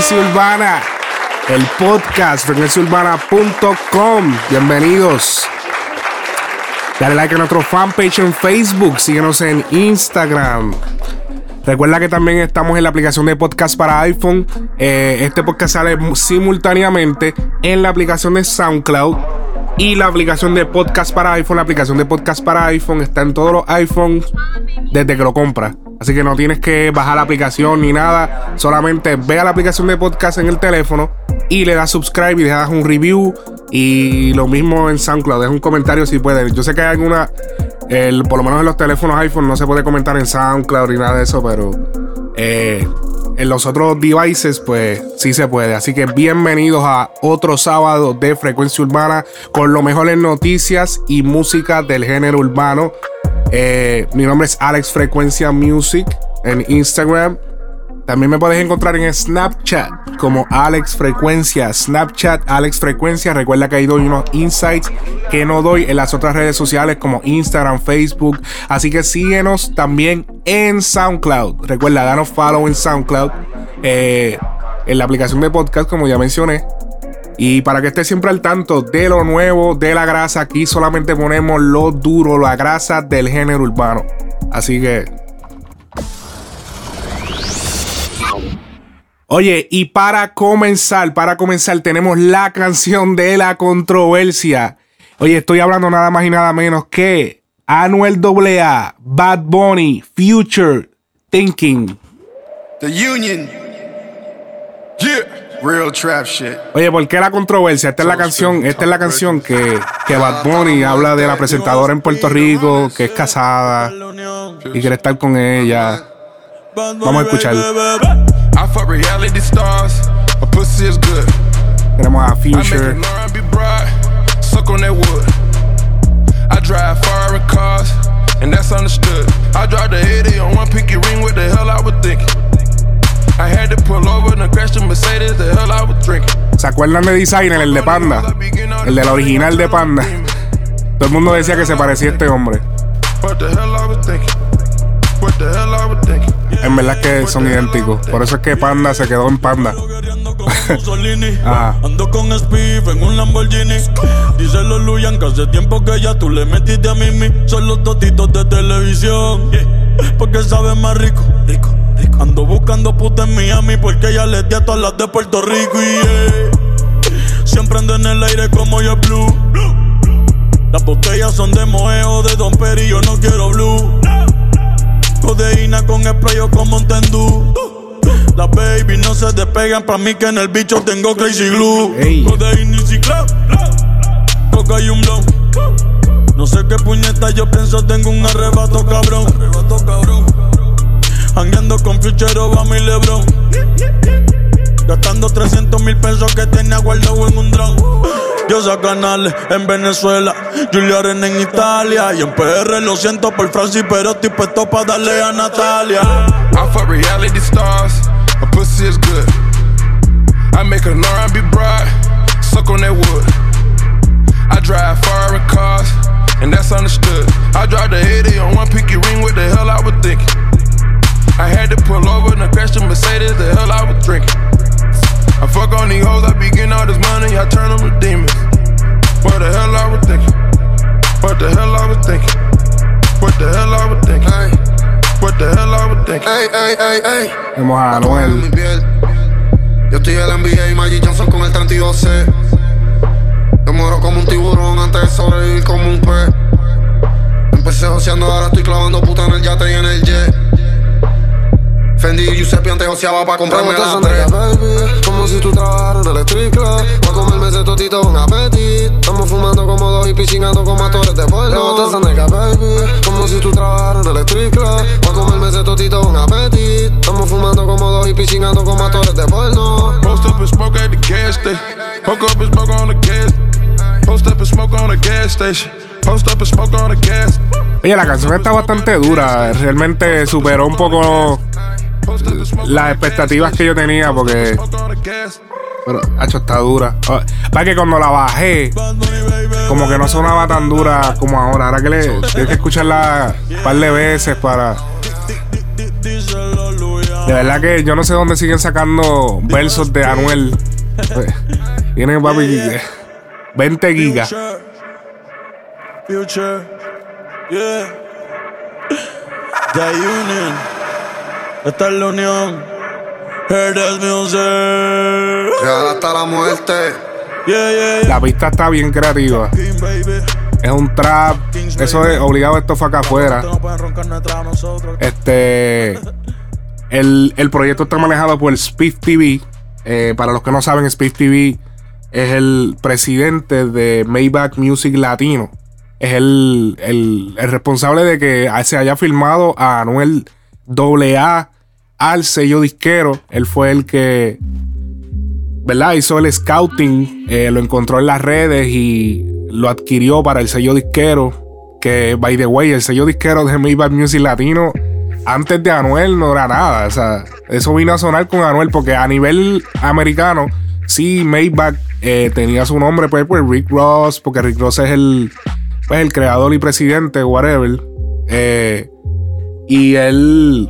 Frecuencia Urbana, el podcast, frecuenciaurbana.com. Bienvenidos. Dale like a nuestro fanpage en Facebook, síguenos en Instagram. Recuerda que también estamos en la aplicación de podcast para iPhone. Eh, este podcast sale simultáneamente en la aplicación de SoundCloud y la aplicación de podcast para iPhone. La aplicación de podcast para iPhone está en todos los iPhones desde que lo compras. Así que no tienes que bajar la aplicación ni nada. Solamente ve a la aplicación de podcast en el teléfono y le das subscribe y le das un review. Y lo mismo en SoundCloud. Deja un comentario si puedes. Yo sé que hay alguna. por lo menos en los teléfonos iPhone no se puede comentar en SoundCloud ni nada de eso, pero. eh, en los otros devices, pues sí se puede. Así que bienvenidos a otro sábado de Frecuencia Urbana con lo mejor en noticias y música del género urbano. Eh, mi nombre es Alex Frecuencia Music en Instagram. También me puedes encontrar en Snapchat como Alex Frecuencia. Snapchat Alex Frecuencia. Recuerda que ahí doy unos insights que no doy en las otras redes sociales como Instagram, Facebook. Así que síguenos también en SoundCloud. Recuerda, danos follow en SoundCloud. eh, en la aplicación de podcast, como ya mencioné. Y para que estés siempre al tanto de lo nuevo, de la grasa, aquí solamente ponemos lo duro, la grasa del género urbano. Así que. Oye, y para comenzar, para comenzar, tenemos la canción de la controversia. Oye, estoy hablando nada más y nada menos que Anuel AA, Bad Bunny, Future, Thinking. The Union. Yeah. Real trap shit. Oye, ¿por qué la controversia? Esta es la canción, esta es la canción que, que Bad Bunny habla de la presentadora en Puerto Rico, que es casada y quiere estar con ella. Vamos a escuchar. I fuck reality stars. My pussy is good. Tenemos a I make Future. an R&B bride. Suck on that wood. I drive foreign cars, and that's understood. I drive the 80 on one pinky ring. What the hell I was thinking? I had to pull over and crash the Mercedes. The hell I was drinking. ¿Se acuerdan de Designer, el de Panda? El de la original de Panda. Todo el mundo decía que se parecía a este hombre. En verdad que son idénticos. Por eso es que Panda se quedó en Panda. Ando con Spiff en un Lamborghini. Dice los Luyan que hace tiempo que ya tú le metiste a Mimi. Son los totitos de televisión. Porque saben más. Rico, rico. Ando buscando puta en Miami porque ya les di a todas las de Puerto Rico. Y yeah. siempre ando en el aire como yo blue. Las botellas son de Moeo, de Don Peri, yo no quiero blue. Codeína con spray o con Mountain Dew. Las baby no se despegan pa' mí que en el bicho tengo crazy glue. Codeína y ciclón. Coca y un blon. No sé qué puñeta yo pienso, tengo un arrebato cabrón. Arrebato cabrón. Hangueando con Future Obama y Lebron. Gastando 300 mil pesos que tenía guardado en un dron. Diosa Canales en Venezuela, Julia en Italia. Y en PR lo siento por Francis, pero estoy puesto pa' darle a Natalia. I fuck reality stars. My pussy is good. I make an R&B bride. Suck on that wood. I drive foreign cars, and that's understood. I drive the 80 on one pinky ring. What the hell I was thinking? I had to pull over and crash the Mercedes. The hell I was drinking. I fuck on these hoes. I be getting all this money. I turn them to demons. What the hell I was thinking? What the hell I was thinking? What the hell I was thinking? What the hell I was thinking? Ey, ey, ey, ey. Tenemos a En mi piel. Yo estoy en la NBA y Magic Johnson con el 32C. Yo muero como un tiburón antes de sobrevivir como un pez. Empecé joseando, ahora estoy clavando puta en el yate y en el jet. Fendi y Giuseppe antes joseaba pa' comprarme la tres. baby, como si tú trabajaras en el street club. Pa' comerme ese totito con apetito. Estamos fumando como dos de pueblo. Esa nega, baby. Como si tú trabajaras en el street club. Pa' comerme ese totito un appetit. Estamos fumando como dos hippies chingando con motores de pueblo. Post up and smoke at the gas station. Hook up and smoke on the gas. Post up and smoke on the gas station. Post up and smoke on the gas. Oye, la canción está bastante dura. Realmente superó un poco las expectativas que yo tenía porque... Pero, hacho, está dura. Ah, Para que cuando la bajé, como que no sonaba tan dura como ahora. Ahora que le tienes que escucharla un par de veces para. De verdad que yo no sé dónde siguen sacando versos de Anuel. Tienen papi 20 gigas. The Union. Esta es la unión. This music. Real hasta la muerte. Yeah, yeah, yeah. La pista está bien creativa. Es un trap. Eso es obligado, esto fue acá afuera. No pueden roncar detrás de nosotros. Este. El, el proyecto está manejado por Speed TV. Eh, para los que no saben, Speed TV es el presidente de Maybach Music Latino. Es el, el- el responsable de que se haya filmado a Anuel AA al sello disquero. Él fue el que, ¿verdad? Hizo el scouting, eh, lo encontró en las redes y lo adquirió para el sello disquero. Que, by the way, el sello disquero de Maybach Music Latino, antes de Anuel no era nada. O sea, eso vino a sonar con Anuel porque a nivel americano, sí, Maybach eh, tenía su nombre, pues, pues Rick Ross, porque Rick Ross es el, pues, el creador y presidente, whatever. Eh, y él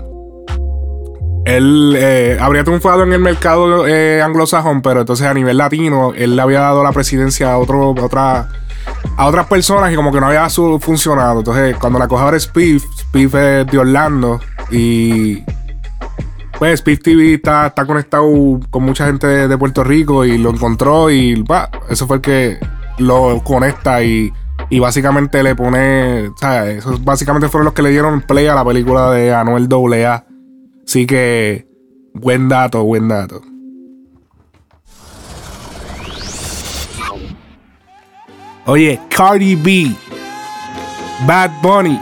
él eh, habría triunfado en el mercado eh, anglosajón, pero entonces a nivel latino, él le había dado la presidencia a, otro, a, otra, a otras personas y como que no había funcionado. Entonces, cuando la coge ahora Spiff, Spiff es de Orlando y pues Spiff TV está, está conectado con mucha gente de, de Puerto Rico y lo encontró y bah, eso fue el que lo conecta y, y básicamente le pone, sea, esos básicamente fueron los que le dieron play a la película de Anuel AA. Así que, buen dato, buen dato. Oye, Cardi B, Bad Bunny,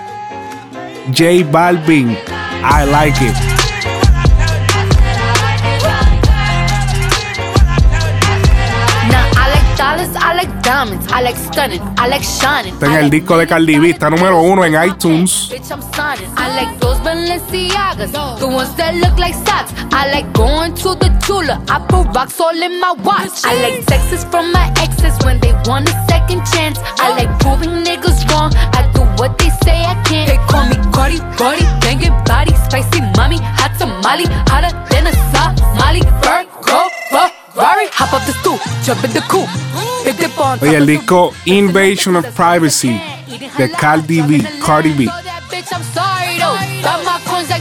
J Balvin, I like it. Diamonds, I like stunning, I like shining. Está en el disco de Cardi B, está número uno en iTunes. Bitch, I'm signing. I like those Balenciagas, the ones that look like socks. I like going to the Tula. I put rocks all in my watch. I like texts from my exes when they want a second chance. I like proving niggas wrong. I do what they say I can't. They call me Cardi, Cardi, banging body, spicy mommy, hot tamale, hotter than a Somali. Virgo, Ferrari, hop up the stoop, jump in the coupe. Oye, el disco. Invasion of Privacy de Cardi B. Cardi B.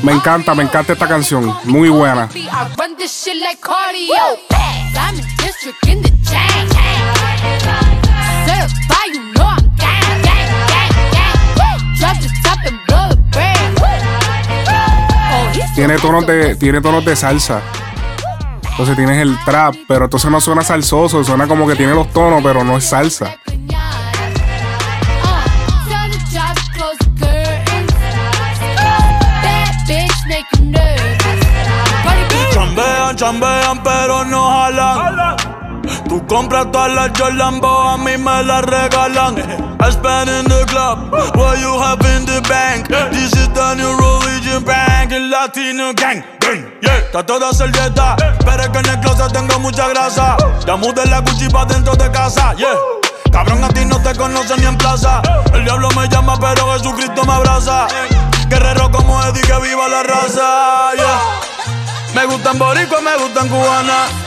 Me encanta, me encanta esta canción. Muy buena. Tiene tonos de, tiene tonos de salsa. Entonces tienes el trap, pero entonces no suena salsoso, suena como que tiene los tonos, pero no es salsa. Chambean, chambean, pero no jalan. Tú compras todas las Jordan, but a mí me las regalan. I spend in the club, what you have in the bank. This is the new religion bank, el latino gang. Yeah, está toda servieta, pero es que en el closet tengo mucha grasa. Ya mudé la Gucci pa' dentro de casa, yeah. Cabrón, a ti no te conocen ni en plaza. El diablo me llama, pero Jesucristo me abraza. Guerrero como Eddie, que viva la raza, yeah. Me gustan boricua, me gustan cubana.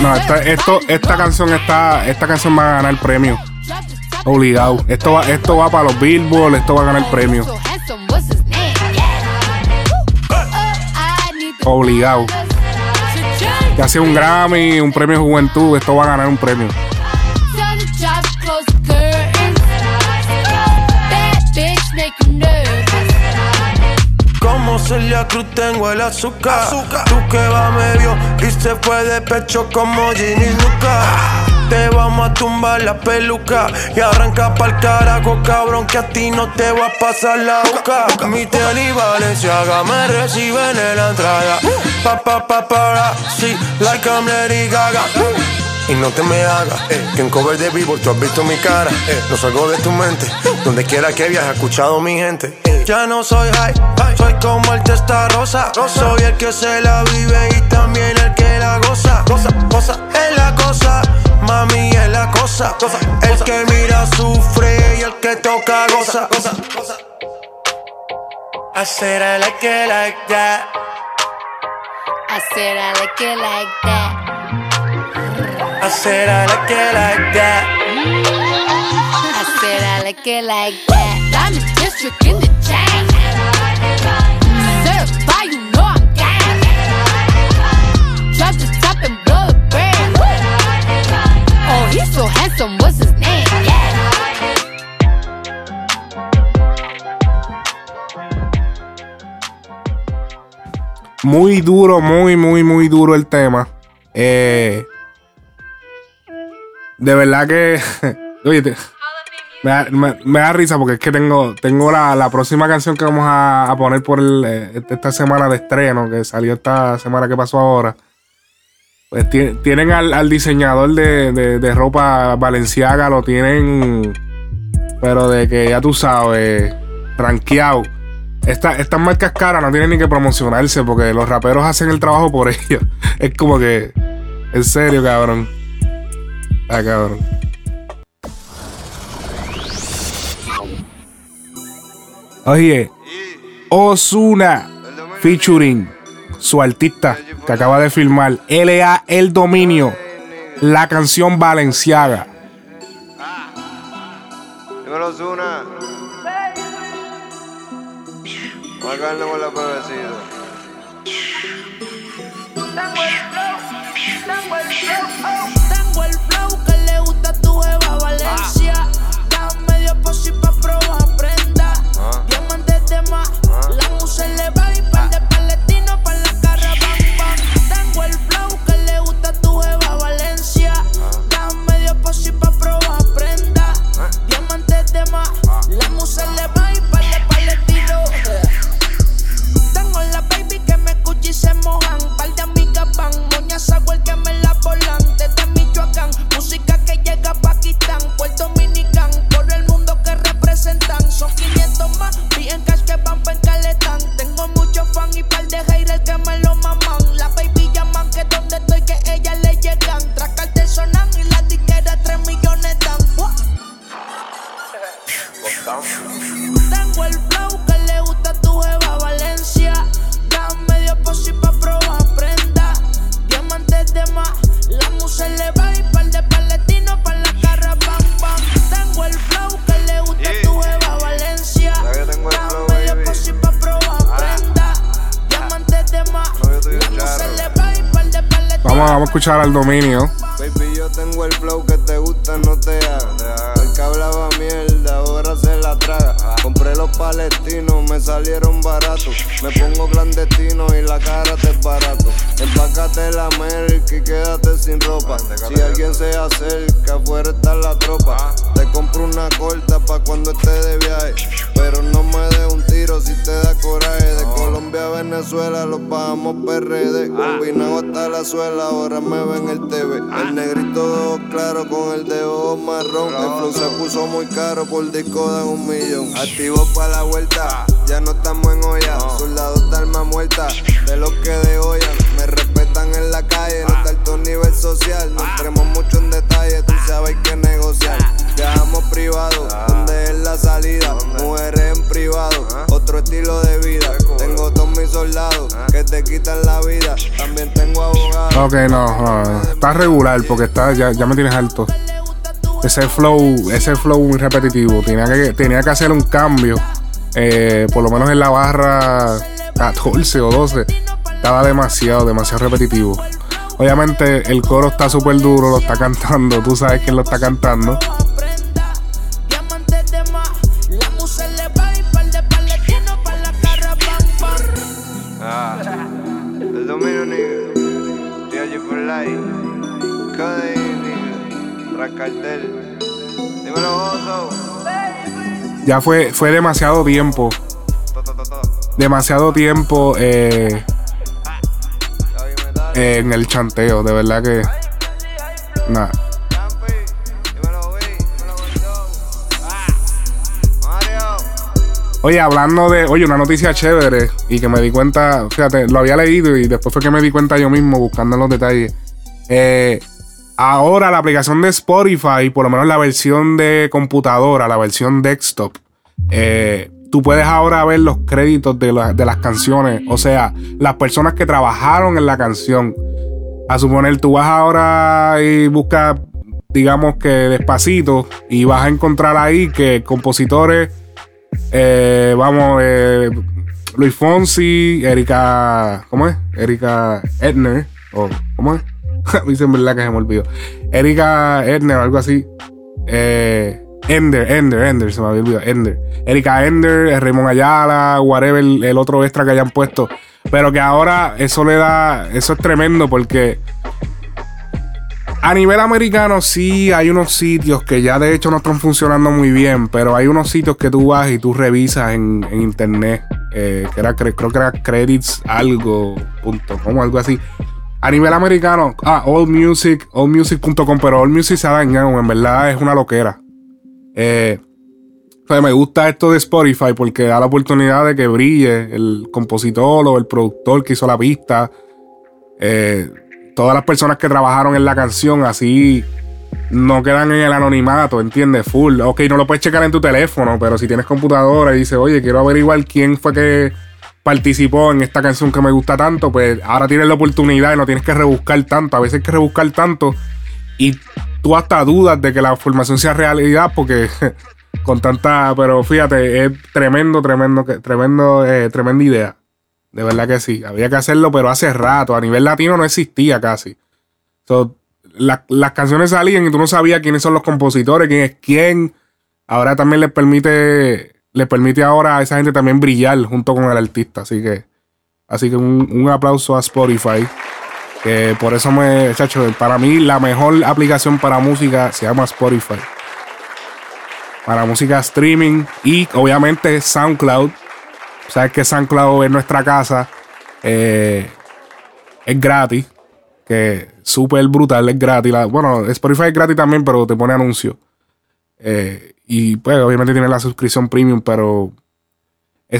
No, esta, esto, esta canción está, esta canción va a ganar el premio. Obligado. Esto va, esto va para los Billboard, esto va a ganar premio. Need the Obligado. Ya sea un Grammy, un premio juventud, esto va a ganar un premio. Como Celia Cruz tengo el azúcar. Tú que va medio y se fue de pecho como Ginny Luca. Te vamos a tumbar la peluca y arranca pa'l carajo, cabrón, que a ti no te va a pasar la boca. Mi tel y Valenciaga me reciben en la entrada. Pa, pa, pa, para, sí, like I'm Lady Gaga. Y no te me hagas que en cover de vivo tú has visto mi cara. No salgo de tu mente. Donde quiera que viajes, escuchado mi gente. Ya no soy high, soy como el testa rosa. Soy el que se la vive y también el que la goza. Cosa, cosa, es la cosa. Mami es la cosa. El que mira sufre y el que toca goza. I said I like it like that. I said I like it like that. I said I like it like that. I like that. The. Oh, he's so handsome. His name? Muy duro, muy, muy, muy duro el tema. Eh, de verdad que. me, da, risa porque es que tengo, tengo la, la próxima canción que vamos a, a poner por el, eh, esta semana de estreno, que salió esta semana que pasó ahora. Pues ti- tienen al, al diseñador de, de- ropa Valenciaga, lo tienen, pero de que ya tú sabes, rankeado. Esta- estas marcas caras no tienen ni que promocionarse porque los raperos hacen el trabajo por ellos. Es como que, en serio, cabrón. Ah, cabrón. Oye, Osuna featuring su artista que acaba de filmar, LA El Dominio, la canción Valenciaga. Dímelo, Zuna. Vamos a caernos con la pebecida. Tengo el flow que le gusta a tu Eva Valencia. Da medio posi pa' probar prenda. La musa le va y par de palestinos pa' la cara bam bam. Tengo el flow que le gusta a tu Eva Valencia. Da medio posi pa' probar prenda. Diamantes de más. La musa le va y par de palestinos. Tengo la baby que me escucha y se mojan. Par de amigas van, moñas el que me la volan. Desde Michoacán, música que llega a Pakistán, Puerto Dominican, por el mundo que representan. Son 500 más, bien cash que van pa' escuchar al dominio. Baby, yo tengo el flow que te gusta, no te haga. El que hablaba mierda, ahora se la traga. Compré los palestinos, me salieron baratos. Me pongo clandestino y la cara te es barato. Empácate la merca y quédate sin ropa. Si alguien se acerca, afuera está la tropa. Te compro una corta pa' cuando esté de viaje. Pero no me dé un tiro si te da coraje. De Colombia a Venezuela los bajamos PRD. Combinado hasta la suela, ahora me ven el TV. El negrito de claro con el de ojos marrón. El flow se puso muy caro, por disco dan un millón. Activo pa' la vuelta, ya no estamos en olla. Soldados de alma muerta, de los que degollan. Me respetan en la calle, no está alto nivel social. No entremos mucho en detalle, tú sabes que negociar. Viajamos privado, donde es la salida. Mujeres en privado, otro estilo de vida. Tengo todos mis soldados que te quitan la vida. También tengo abogados. Ok, no, no, está regular porque está, ya, ya me tienes alto. ese flow, ese flow muy repetitivo. Tenía que, tenía que hacer un cambio. eh, por lo menos en la barra 14 o 12. Estaba demasiado, demasiado repetitivo. Obviamente el coro está súper duro, lo está cantando. Tú sabes quién lo está cantando. Ah, el dominio, nigga. DRG for life. Codeine, nigga. Tras cartel. Dímelo. Ya fue, fue demasiado tiempo. Demasiado tiempo eh, en el chanteo. De verdad que. Nada. Oye, hablando de, oye, una noticia chévere y que me di cuenta, fíjate, lo había leído y después fue que me di cuenta yo mismo buscando los detalles. Eh, ahora la aplicación de Spotify, por lo menos la versión de computadora, la versión desktop, eh, tú puedes ahora ver los créditos de, la- de las canciones, o sea, las personas que trabajaron en la canción. A suponer, tú vas ahora y buscas, digamos que despacito, y vas a encontrar ahí que compositores, eh, vamos, eh, Luis Fonsi, Erika, ¿cómo es? Erika Edner, o ¿cómo es? Dicen verdad que se me olvidó. Erika Edner, algo así. Eh, Ender, Ender, Ender, se me había olvidado. Ender. Erika Ender, eh, Raymond Ayala, whatever, el, otro extra que hayan puesto. Pero que ahora eso le da. Eso es tremendo porque. A nivel americano sí hay unos sitios que ya de hecho no están funcionando muy bien, pero hay unos sitios que tú vas y tú revisas en, internet, eh, creo que era credits algo, punto, algo así. A nivel americano, ah, allmusic, allmusic.com, pero allmusic se ha dañado, en verdad es una loquera. Eh, me gusta esto de Spotify porque da la oportunidad de que brille el compositor o el productor que hizo la pista. Eh, todas las personas que trabajaron en la canción así no quedan en el anonimato, ¿entiendes? Full. Ok, no lo puedes checar en tu teléfono, pero si tienes computadora y dices, oye, quiero averiguar quién fue que participó en esta canción que me gusta tanto, pues ahora tienes la oportunidad y no tienes que rebuscar tanto. A veces hay que rebuscar tanto y tú hasta dudas de que la formación sea realidad porque con tanta, pero fíjate, es tremendo, tremendo, tremendo, eh, tremenda idea. De verdad que sí, había que hacerlo, pero hace rato. A nivel latino no existía casi. So, la- las canciones salían y tú no sabías quiénes son los compositores, quién es quién. Ahora también les permite, les permite ahora a esa gente también brillar junto con el artista. Así que, así que un, un aplauso a Spotify. Por eso me, chacho, para mí la mejor aplicación para música se llama Spotify. Para música streaming y obviamente SoundCloud. Sabes que SoundCloud es nuestra casa. eh, es gratis. Que súper brutal, es gratis. Bueno, Spotify es gratis también, pero te pone anuncios. Eh, y pues obviamente tiene la suscripción premium, pero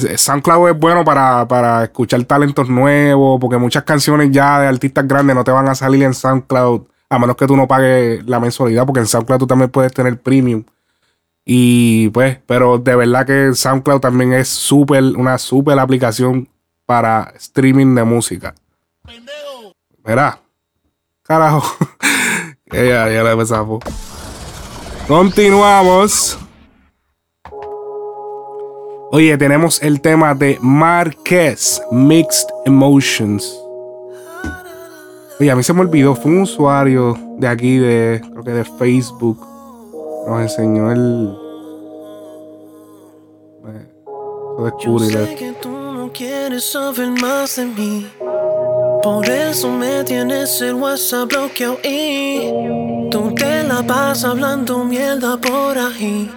SoundCloud es bueno para, para escuchar talentos nuevos, porque muchas canciones ya de artistas grandes no te van a salir en SoundCloud, a menos que tú no pagues la mensualidad, porque en SoundCloud tú también puedes tener premium. Y pues, pero de verdad que SoundCloud también es súper, una súper aplicación para streaming de música. Verá. Carajo. ya, ya la empezamos. Continuamos. Oye, tenemos el tema de Marquez, Mixed Emotions. Oye, a mí se me olvidó, fue un usuario de aquí, de creo que de Facebook. Nos enseñó el. Eh, Eso descubrí. Sé que tú no quieres saber más de mí. Por eso me tienes el WhatsApp bloqueado y tú te la vas hablando mierda por ahí.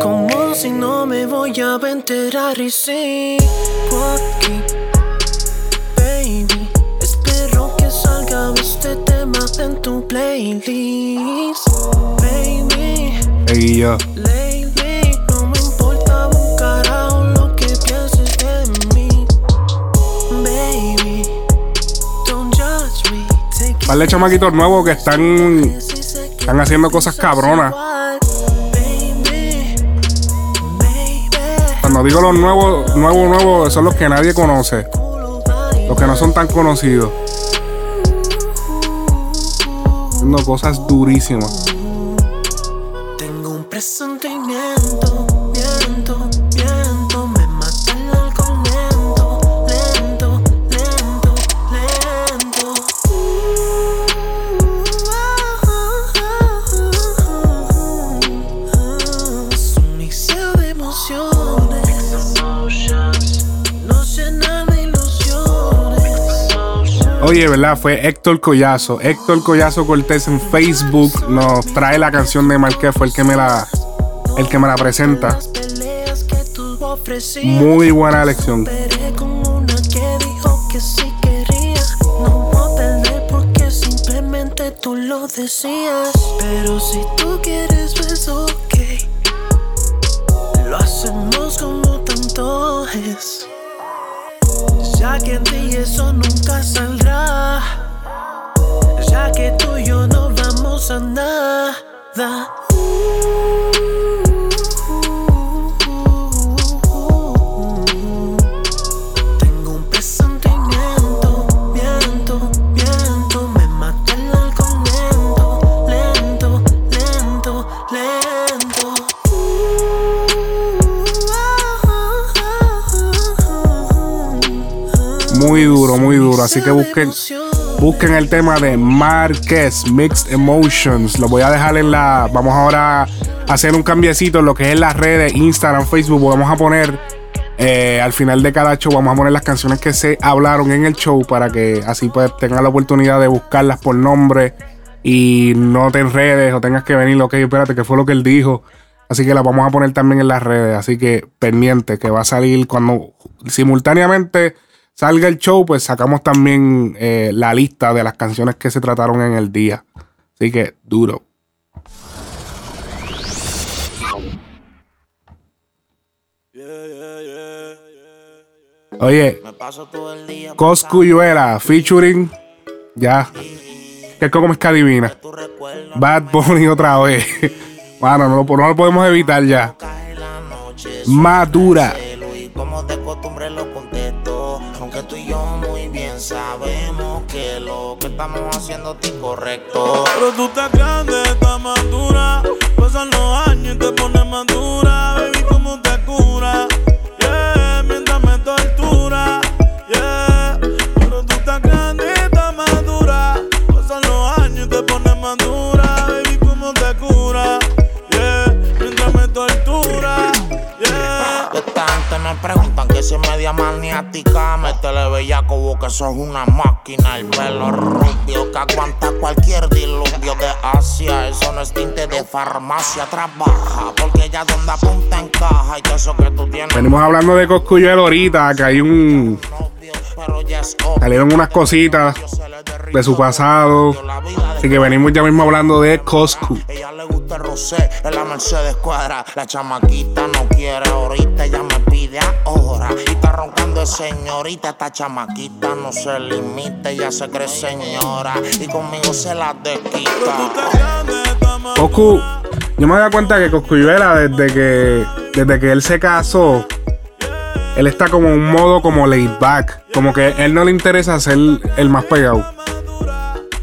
Como si no me voy a enterar y sí. Aquí, baby. Espero que salga este tema en tu playlist. Baby, Y yo. lately no me importa un carajo lo que pienses de mí. Baby, don't judge me. De chamaquitos nuevos que están, están haciendo cosas cabronas. Cuando digo los nuevos, nuevos, nuevos, son los que nadie conoce. Los que no son tan conocidos. Haciendo cosas durísimas. presentimiento, Oye, ¿verdad? Fue Héctor Collazo. Héctor Collazo Cortés en Facebook nos trae la canción de Marqués, fue el que me la, el que me la presenta. Muy buena elección. Tú lo decías. Pero si tú quieres, pues ok. Lo hacemos como tanto es. Ya que en ti eso nunca saldrá. Ya que tú y yo no vamos a nada. Muy duro, muy duro. Así que busquen, busquen el tema de Marquez, Mixed Emotions. Lo voy a dejar en la. Vamos ahora a hacer un cambiecito en lo que es las redes, Instagram, Facebook. Vamos a poner eh, al final de cada show, vamos a poner las canciones que se hablaron en el show para que así pues tengan la oportunidad de buscarlas por nombre y no te enredes o tengas que venir. Ok, espérate, que fue lo que él dijo. Así que las vamos a poner también en las redes. Así que pendiente, que va a salir cuando simultáneamente salga el show, pues sacamos también eh, la lista de las canciones que se trataron en el día. Así que duro. Oye, Coscuyuela featuring ya. Que como es que adivina. Bad Bunny otra vez. Bueno, no, lo- no lo podemos evitar ya. Madura. Estamos haciendo es incorrecto. Pero tú estás grande, estás madura. Pasan los años y te pones madura. Baby, preguntan que si es media maniática, métele bellaco como que sos una máquina. El pelo rubio que aguanta cualquier diluvio de Asia. Eso no es tinte de farmacia, trabaja. Porque ella donde apunta encaja y eso que tú tienes. Venimos hablando de Coscuyuela ahorita, que hay un. Salieron unas cositas de su pasado. Así que venimos ya mismo hablando de Coscu. Ella le gusta el rosé en la Mercedes cuadra. La chamaquita no quiere ahorita, ella me pide ahora. Y está roncando señorita. Esta chamaquita no se limita, ella se cree señora. Y conmigo se la desquita. Coscu, yo me doy cuenta que Coscuyuela, desde que, desde que él se casó, él está como un modo como laid back. Como que él no le interesa ser el más pegado.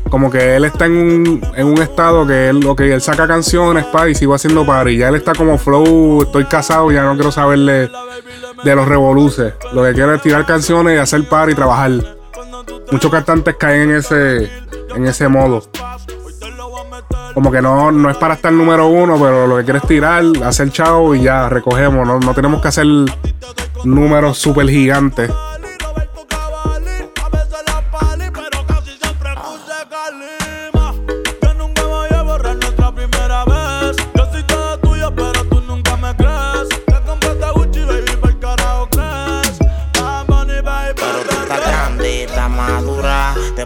Como que él está en un, en un estado que él, ok, él saca canciones, pa, y sigo haciendo party. Ya él está como flow, estoy casado, ya no quiero saberle de los revoluces. Lo que quiero es tirar canciones y hacer party y trabajar. Muchos cantantes caen en ese, en ese modo. Como que no, no es para estar número uno, pero lo que quiere es tirar, hacer chao y ya recogemos. No, no tenemos que hacer números súper gigantes.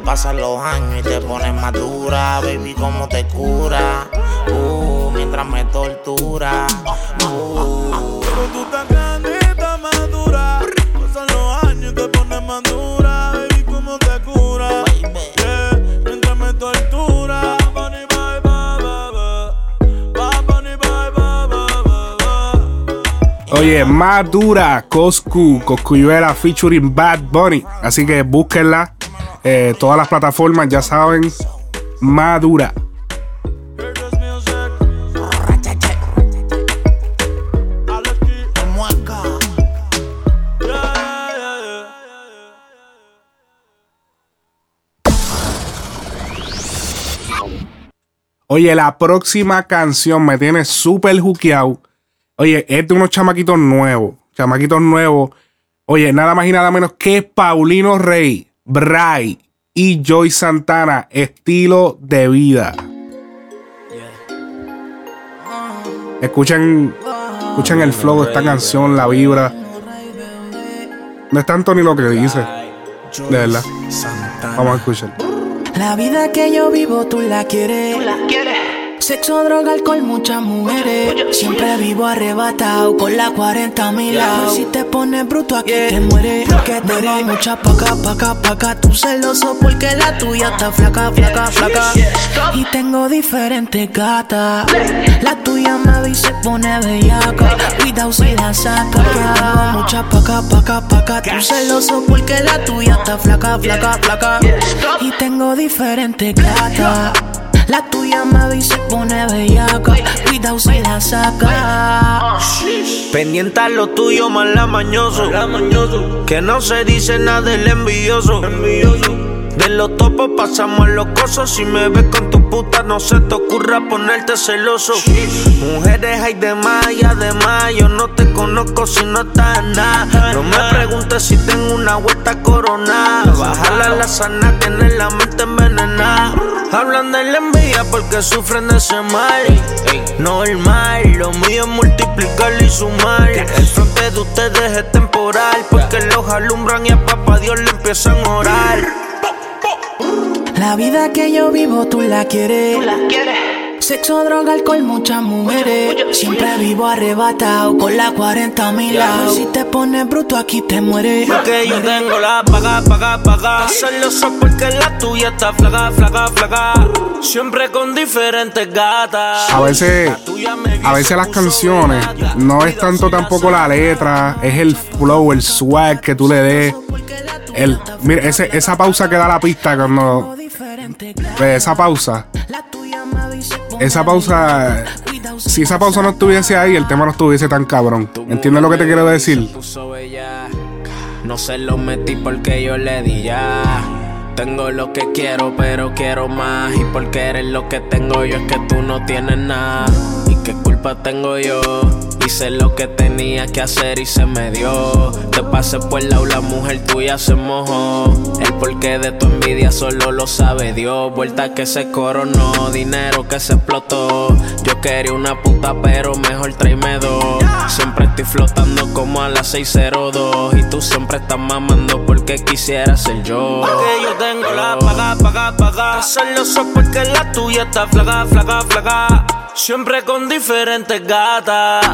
Pasan los años y te pones madura. Baby, ¿cómo te cura? Uh, mientras me tortura. Oye, Madura, Coscu, Coscuyuela featuring Bad Bunny. Así que búsquenla. Eh, todas las plataformas ya saben. Madura. Oye, la próxima canción me tiene súper juqueado Oye, es de unos chamaquitos nuevos. Chamaquitos nuevos. Oye, nada más y nada menos que Paulino Rey, Bray y Joy Santana. Estilo de vida. Escuchen, escuchen el flow de esta canción, la vibra. No es tanto ni lo que dice. De verdad. Vamos a escuchar. La vida que yo vivo, tú la quieres. Sexo, droga, alcohol, muchas mujeres. Siempre vivo arrebatado con la 40 mil. Si te pones bruto aquí te mueres. Que tengo muchas paca, paca, paca. Tú celoso porque la tuya está flaca, flaca, flaca. Y tengo diferentes gatas. La tuya me y se pone bellaca. Cuidado si la saca. Que hago muchas paca, paca, paca. Tú celoso porque la tuya está flaca, flaca, flaca. Y tengo diferentes gatas. La tuya me ve y se pone bellaca. Cuidado si la saca. Pendiente a lo tuyo, más la mañoso. Que no se dice nada del envidioso. De los topos pasamos a los cosos. Si me ves con tu puta, no se te ocurra ponerte celoso. Mujeres hay de más y además yo no te conozco si no estás en nada. No me preguntes si tengo una vuelta coronada. Bajarla la sana, tener la mente envenenada. Hablan de la envidia porque sufren de ese mal. Normal, lo mío es multiplicar y sumar. El frente de ustedes es temporal porque los alumbran y a papá Dios le empiezan a orar. La vida que yo vivo, tú la quieres. Sexo, droga, alcohol, muchas mujeres. Siempre vivo arrebatado con la 40 mil. Si te pones bruto, aquí te mueres. Porque yo tengo la paga, paga, paga. Celoso porque la tuya está flaca, flaca, flaca. Siempre con diferentes gatas. A veces, a veces las canciones no es tanto tampoco la letra, es el flow, el swag que tú le des. El, mira, ese- esa pausa que da la pista cuando. ve Esa pausa. Esa pausa. Si esa pausa no estuviese ahí, el tema no estuviese tan cabrón. ¿Entiendes lo que te quiero decir? No se lo metí porque yo le di ya. Tengo lo que quiero, pero quiero más. Y porque eres lo que tengo yo, es que tú no tienes nada. ¿Y qué culpa tengo yo? Hice lo que tenía que hacer y se me dio. Te pasé por el aula, mujer tuya se mojó. El porqué de tu envidia solo lo sabe Dios. Vuelta que se coronó, dinero que se explotó. Yo quería una puta, pero mejor tráeme dos. Siempre estoy flotando como a las 602. Y tú siempre estás mamando porque quisiera ser yo. Porque yo tengo la paga, paga, paga. Celoso porque la tuya está flaca, flaca, flaca. Siempre con diferentes gatas.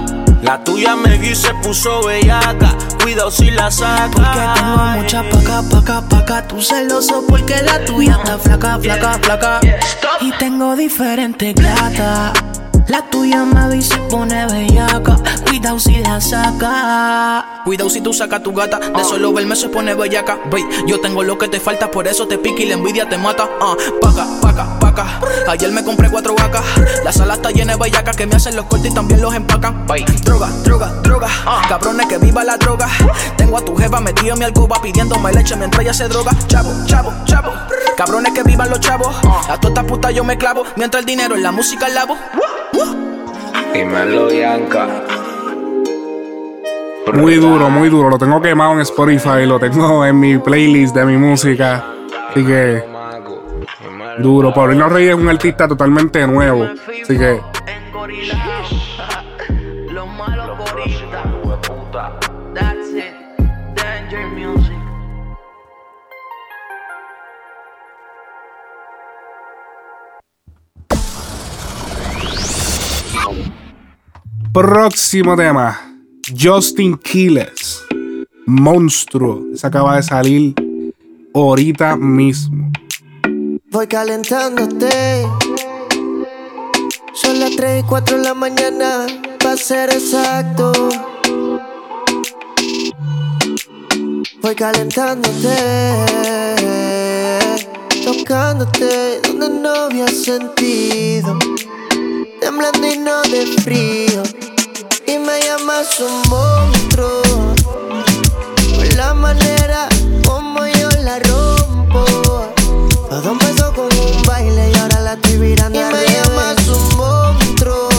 La tuya me vi y se puso bellaca. Cuidado si la saca. Porque tengo mucha paca, paca, paca. Tú celoso porque la tuya está flaca, flaca, flaca. Y tengo diferentes gatas. La tuya me se pone bellaca. Cuidado si la saca. Cuidado si tú sacas tu gata, de solo verme se pone bellaca. Ve, yo tengo lo que te falta, por eso te pica y la envidia te mata. Ah, paca, paca, paca. Ayer me compré cuatro vacas. La sala está llena de bellacas que me hacen los cortes y también los empacan. Ve, droga, droga, droga. Cabrones que viva la droga. Tengo a tu jefa metido en mi alcoba pidiéndome leche mientras ella se droga. Chavo, chavo, chavo. Cabrones que vivan los chavos. A toda puta yo me clavo. Mientras el dinero en la música lavo. Muy duro, muy duro. Lo tengo quemado en Spotify, lo tengo en mi playlist de mi música. Así que. Duro. Paulino Rey es un artista totalmente nuevo. Así que. Próximo tema. Justin Quiles. Monstruo. Se acaba de salir ahorita mismo. Voy calentándote. Son las 3 y 4 de la mañana, para ser exacto. Voy calentándote. Tocándote donde no había sentido. Temblando y no de frío un monstruo. Por la manera como yo la rompo. Todo empezó con un baile y ahora la estoy mirando. Y me llamas un monstruo.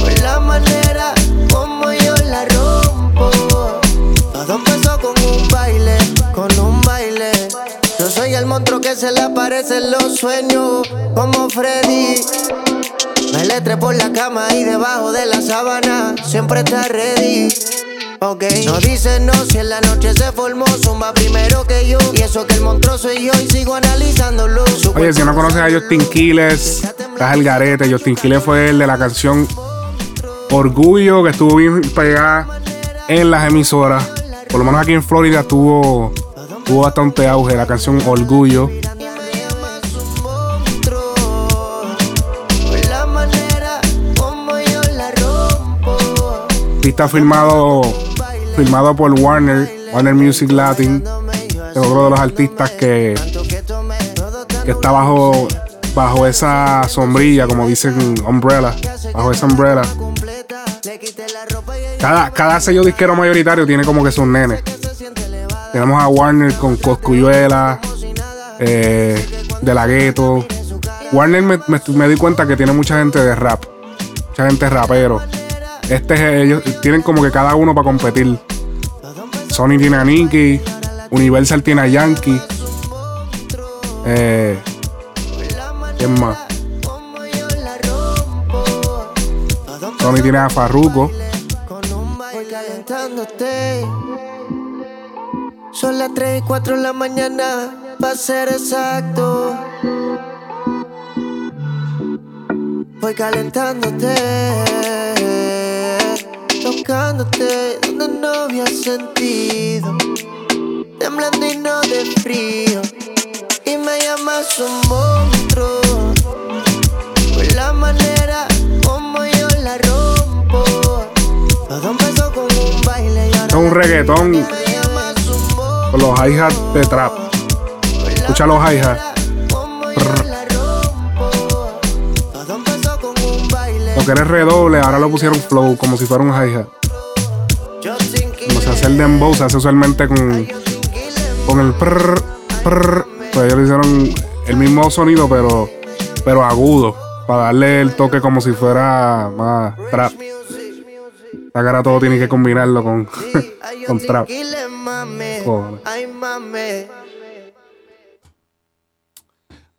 Por la manera como yo la rompo. Todo empezó con un baile, con un baile. Yo soy el monstruo que se le aparece en los sueños, como Freddy. Letre por la cama y debajo de la sábana. Siempre está ready. Ok, no dice no si en la noche se formó. Zumba primero que yo. Y eso que el monstruo soy yo. Y sigo analizándolo Oye, si no conoces a Justin Quiles, estás el garete. Justin Quiles fue el de la canción Orgullo Que estuvo bien pegada en las emisoras. Por lo menos aquí en Florida tuvo, tuvo bastante auge La canción Orgullo está filmado Filmado por Warner Warner Music Latin Es otro de los artistas que Que está bajo Bajo esa sombrilla Como dicen umbrella Bajo esa umbrella cada, cada sello disquero mayoritario tiene como que sus nenes. Tenemos a Warner con Coscuyuela, eh, De la Gueto. Warner me, me di cuenta que tiene mucha gente de rap. Mucha gente rapero. Este es, ellos tienen como que cada uno para competir. Sony tiene a Nicky. Universal tiene a Yankee. Eh, ¿Quién más? Sony tiene a Farruko. Son las 3 y 4 de la mañana, va a ser exacto. Voy calentándote, tocándote donde no había sentido. Temblando y no de frío. Y me llamas un monstruo. Por la manera como yo la rompo. Todo empezó con un baile Es un reggaetón con los hi-hats de trap. Escucha los hi-hats. Que era redoble, ahora lo pusieron flow, como si fuera un hi-hat. Como se hace el dembow, se hace usualmente con, con el prr, prr. Pues ellos le hicieron el mismo sonido, pero, pero agudo. Para darle el toque como si fuera más trap. La cara todo tiene que combinarlo con, con trap.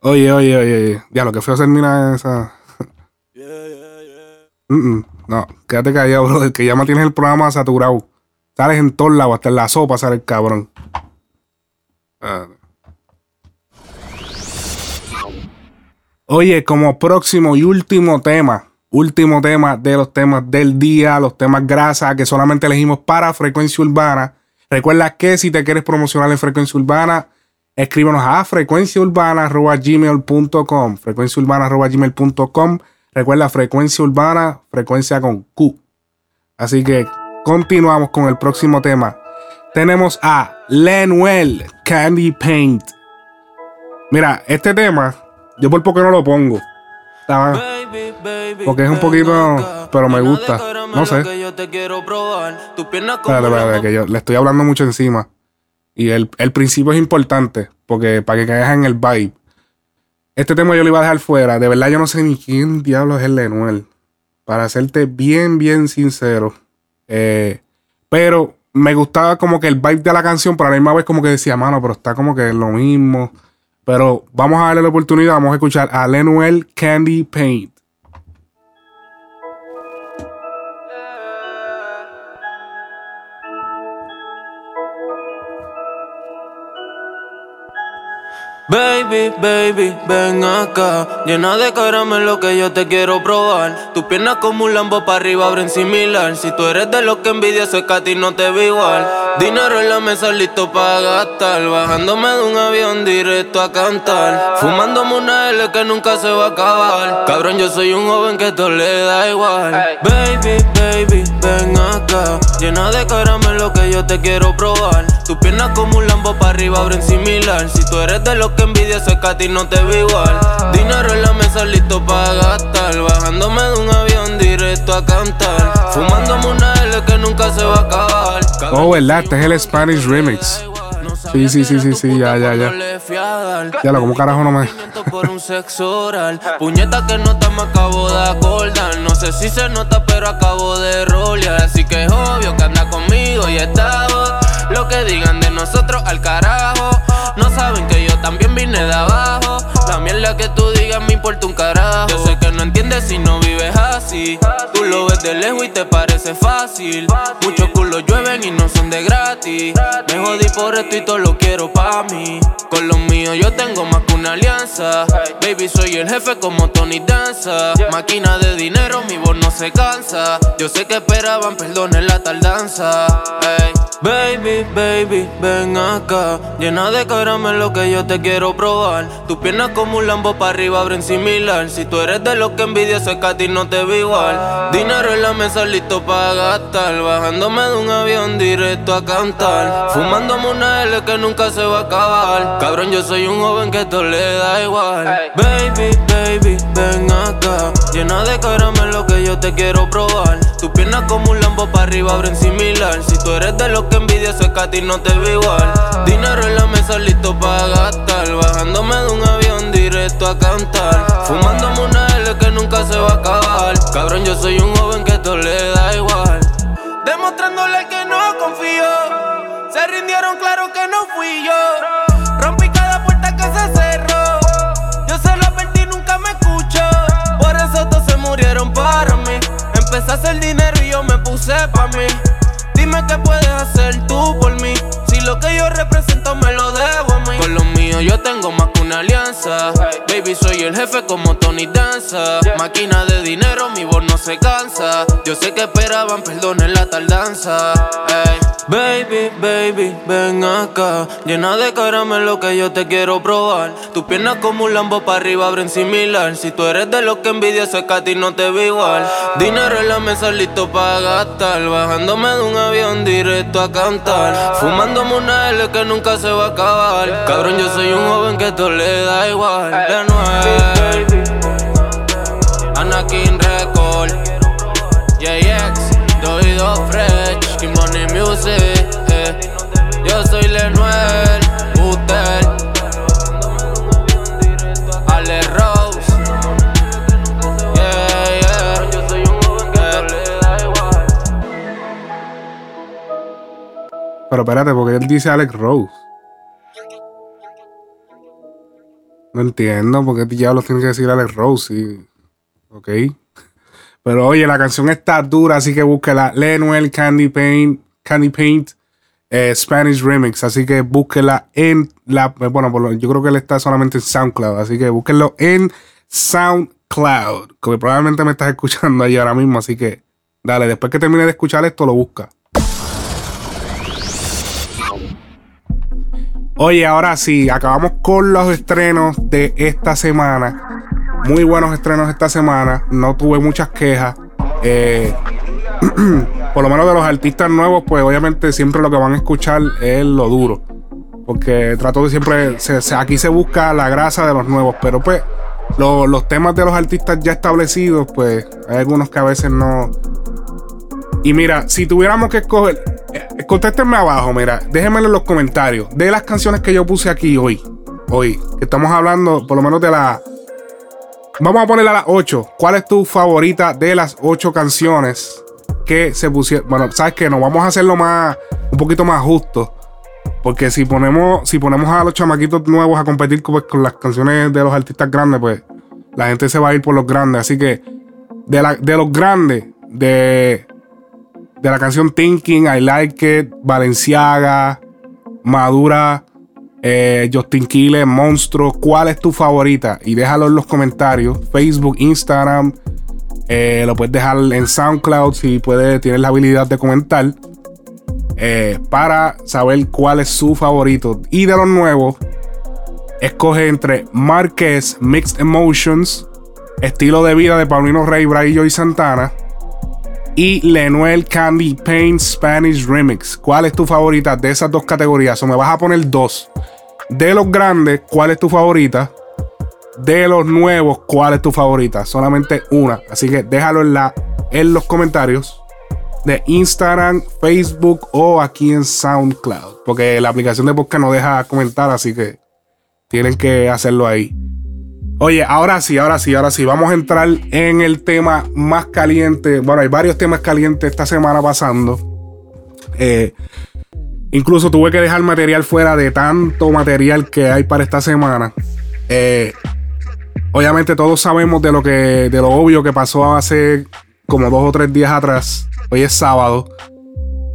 Oye, oye, oye, oye. Ya, lo que fue a terminar esa. No, quédate callado, brother. Que ya me tienes el programa saturado. Sales en todos lados, hasta en la sopa sale el cabrón. Ah. Oye, como próximo y último tema, último tema de los temas del día, los temas grasa que solamente elegimos para frecuencia urbana. Recuerda que si te quieres promocionar en frecuencia urbana, escríbanos a frecuenciaurbana.gmail.com frecuenciaurbana.gmail.com Recuerda frecuencia urbana, frecuencia con Q. Así que continuamos con el próximo tema. Tenemos a Lenuel Candy Paint. Mira, este tema, yo por poco no lo pongo. Estaba- porque es un poquito, pero me gusta. No sé. Espérate, espérate, que yo le estoy hablando mucho encima. Y el, el principio es importante, porque para que caigas en el vibe. Este tema yo lo iba a dejar fuera. De verdad, yo no sé ni quién diablos es Lenuel. Para serte bien, bien sincero. Eh, pero me gustaba como que el vibe de la canción, pero a la misma vez como que decía, mano, pero está como que lo mismo. Pero vamos a darle la oportunidad, vamos a escuchar a Lenuel Candy Paint. Baby, baby, ven acá. Llena de caramelo que yo te quiero probar. Tus piernas como un lambo para arriba abren similar. Si tú eres de los que envidia, es que a ti no te ve igual. Dinero en la mesa listo para gastar. Bajándome de un avión directo a cantar. Fumándome una L que nunca se va a acabar. Cabrón, yo soy un joven que todo le da igual. Baby, baby, ven acá. Llena de caramelo que yo te quiero probar. Tus piernas como un lambo para arriba abren similar. Si tú eres de los que envidia, eso es que a ti no te ve igual. Dinero en la mesa listo para gastar. Bajándome de un avión directo a cantar. Fumándome una L que nunca se va a acabar. Oh, ¿verdad? Este es el Spanish Remix. Sí, sí, sí, sí, sí, ya, ya, ya. Ya lo, como carajo no me. por un sexo oral. Puñeta que nota me acabo de acordar. No sé si se nota, pero acabo de rolear. Así que es obvio que anda conmigo y estamos. Lo que digan de nosotros al carajo. No saben que yo también vine de abajo. que tú digas me importa un carajo. Yo sé que no entiendes si no vives así. Tú lo ves de lejos y te parece fácil. Muchos culos llueven y no son de gratis. Me jodí por esto y todo lo quiero pa' mí. Con los míos yo tengo más que una alianza. Baby, soy el jefe como Tony Danza. Máquina de dinero, mi voz no se cansa. Yo sé que esperaban, perdonen la tardanza. Ey. Baby, baby, ven acá. Llena de caramelo que yo te quiero probar. Tus piernas como un lambo para arriba abren similar. Si tú eres de los que envidia ese que a ti no te ve igual. Dinero en la mesa listo para gastar. Bajándome de un avión directo a cantar. Fumándome una L que nunca se va a acabar. Cabrón, yo soy un joven que todo le da igual. Baby, baby, ven acá. Llena de caramelo que yo te quiero probar. Tus piernas como un lambo para arriba abren similar. Si tú eres de los que envidia ese que a no te ve igual. Dinero en la mesa listo para gastar. Bajándome de un avión directo a cantar. Fumándome una L que nunca se va a acabar. Cabrón, yo soy un joven que todo le da igual. Demostrándole que no confío. Se rindieron, claro que no fui yo. Empecé a hacer dinero y yo me puse pa' mí. Dime qué puedes hacer tú por mí. Si lo que yo represento me lo debo a. Yo tengo más que una alianza. Baby, soy el jefe como Tony Danza. Máquina de dinero, mi voz no se cansa. Yo sé que esperaban, perdonen la tardanza. Baby, baby, ven acá. Llena de caramelo que yo te quiero probar. Tus piernas como un lambo para arriba abren similar. Si tú eres de los que envidia ese que a ti no te ve igual. Dinero en la mesa listo para gastar. Bajándome de un avión directo a cantar. Fumándome una L que nunca se va a acabar. Cabrón, yo soy un joven que todo le da igual. De nuevo. Anakin Record. JX, Doido Fresh, Key Money Music. eh. Yo soy Lenuel, Butel. Ale Rose. Yeah, yeah. Yo soy un joven que todo le da igual. Pero espérate, porque él dice Alex Rose. No entiendo por qué diablos tiene que decir Alex Rose. Sí. Ok. Pero oye, la canción está dura, así que búsquela. Lenuel Candy Paint, Candy Paint eh, Spanish Remix. Así que búsquela en la. Bueno, yo creo que él está solamente en SoundCloud. Así que búsquenlo en SoundCloud. Que probablemente me estás escuchando ahí ahora mismo. Así que dale, después que termine de escuchar esto, lo busca. Oye, ahora sí, acabamos con los estrenos de esta semana. Muy buenos estrenos esta semana. No tuve muchas quejas. Eh, por lo menos de los artistas nuevos, pues obviamente siempre lo que van a escuchar es lo duro. Porque trato de siempre. aquí se busca la grasa de los nuevos. Pero pues, lo- los temas de los artistas ya establecidos, pues hay algunos que a veces no. Y mira, si tuviéramos que escoger, eh, contéstenme abajo, mira, déjenmelo en los comentarios de las canciones que yo puse aquí hoy. Hoy, que estamos hablando por lo menos de la. Vamos a ponerle a las 8. ¿Cuál es tu favorita de las 8 canciones que se pusieron? Bueno, sabes que nos vamos a hacerlo más, un poquito más justo. Porque si ponemos, si ponemos a los chamaquitos nuevos a competir con, pues, con las canciones de los artistas grandes, pues la gente se va a ir por los grandes. Así que de, la- de los grandes, de, de la canción Thinking, I Like It, Valenciaga, Madura, eh, Justin Quiles, Monstruo, ¿cuál es tu favorita? Y déjalo en los comentarios, Facebook, Instagram, eh, lo puedes dejar en SoundCloud si puedes, tienes la habilidad de comentar. eh, para saber cuál es su favorito. Y de los nuevos, escoge entre Marquez Mixed Emotions, Estilo de Vida de Paulino Rey, Bray Joy Santana y Lenuel Candy Paint Spanish Remix. ¿Cuál es tu favorita de esas dos categorías? O me vas a poner dos. De los grandes, ¿cuál es tu favorita? De los nuevos, ¿cuál es tu favorita? Solamente una. Así que déjalo en, la, en los comentarios de Instagram, Facebook o aquí en SoundCloud. Porque la aplicación de podcast no deja comentar, así que tienen que hacerlo ahí. Oye, ahora sí, ahora sí, ahora sí. Vamos a entrar en el tema más caliente. Bueno, hay varios temas calientes esta semana pasando. Eh, incluso tuve que dejar material fuera de tanto material que hay para esta semana. Eh, obviamente todos sabemos de lo que, de lo obvio que pasó hace como dos o tres días atrás. Hoy es sábado.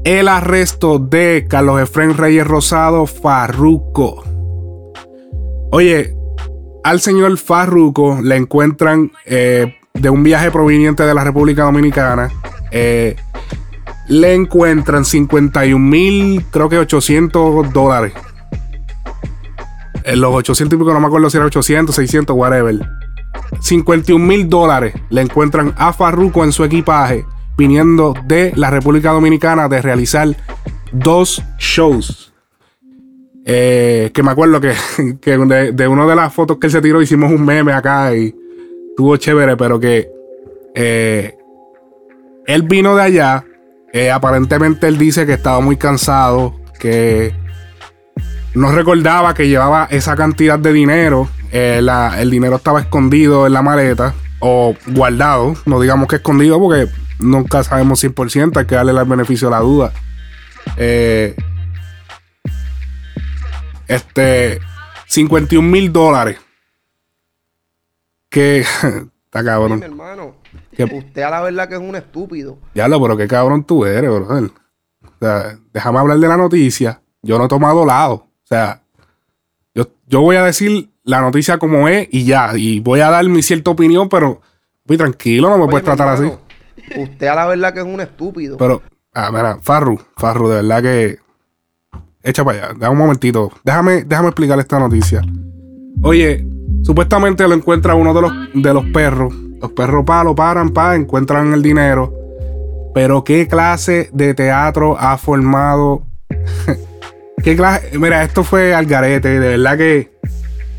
El arresto de Carlos Efren Reyes Rosado Farruco. Oye, al señor Farruco le encuentran eh, de un viaje proveniente de la República Dominicana. Eh, le encuentran 51 mil, creo que 800 dólares. En los 800 y pico, no me acuerdo si era 800, 600, whatever. 51 mil dólares le encuentran a Farruko en su equipaje, viniendo de la República Dominicana de realizar dos shows. Eh, que me acuerdo que, de, de, una de las fotos que él se tiró hicimos un meme acá y estuvo chévere, pero que eh, él vino de allá. Eh, aparentemente él dice que estaba muy cansado, que no recordaba que llevaba esa cantidad de dinero. El dinero estaba escondido en la maleta o guardado. No digamos que escondido porque nunca sabemos 100%. Hay que darle el beneficio a la duda. Este, 51 mil dólares. Que está cabrón. Hermano, usted a la verdad que es un estúpido. Ya lo, pero qué cabrón tú eres, bro. O sea, déjame hablar de la noticia. Yo no he tomado lado. O sea, yo, yo voy a decir la noticia como es y ya. Y voy a dar mi cierta opinión, pero muy tranquilo, no me puedes tratar así. Usted a la verdad que es un estúpido. Pero, ah, mira, Farru, Farru, de verdad que. Echa para allá, da un momentito. Déjame, déjame explicar esta noticia. Oye, supuestamente lo encuentra uno de los, de los perros. Los perros pa, lo paran, pa, encuentran el dinero. Pero qué clase de teatro ha formado. qué clase. Mira, esto fue al garete. De verdad que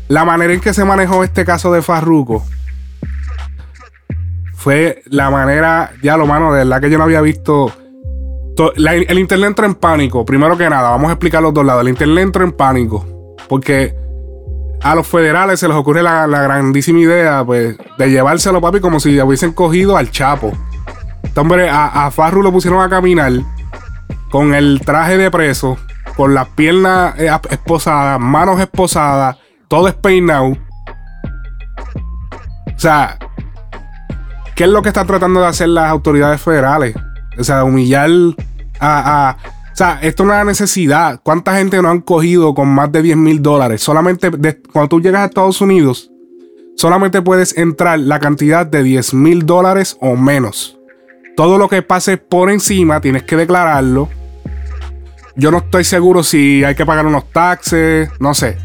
la manera en que se manejó este caso de Farruko fue la manera, ya lo mano, de verdad que yo no había visto. El internet entró en pánico. Primero que nada, vamos a explicar los dos lados. El internet entró en pánico. Porque a los federales se les ocurre la, grandísima idea, pues, de llevárselo, papi, como si hubiesen cogido al Chapo. Este hombre, a, a lo pusieron a caminar con el traje de preso, con las piernas eh, esposadas, manos esposadas, todo es peinado. O sea, ¿qué es lo que están tratando de hacer las autoridades federales? O sea, humillar a, o sea, esto es una necesidad. ¿Cuánta gente no han cogido con más de 10 mil dólares? Solamente cuando tú llegas a Estados Unidos, solamente puedes entrar la cantidad de 10 mil dólares o menos. Todo lo que pase por encima tienes que declararlo. Yo no estoy seguro si hay que pagar unos taxes, no sé.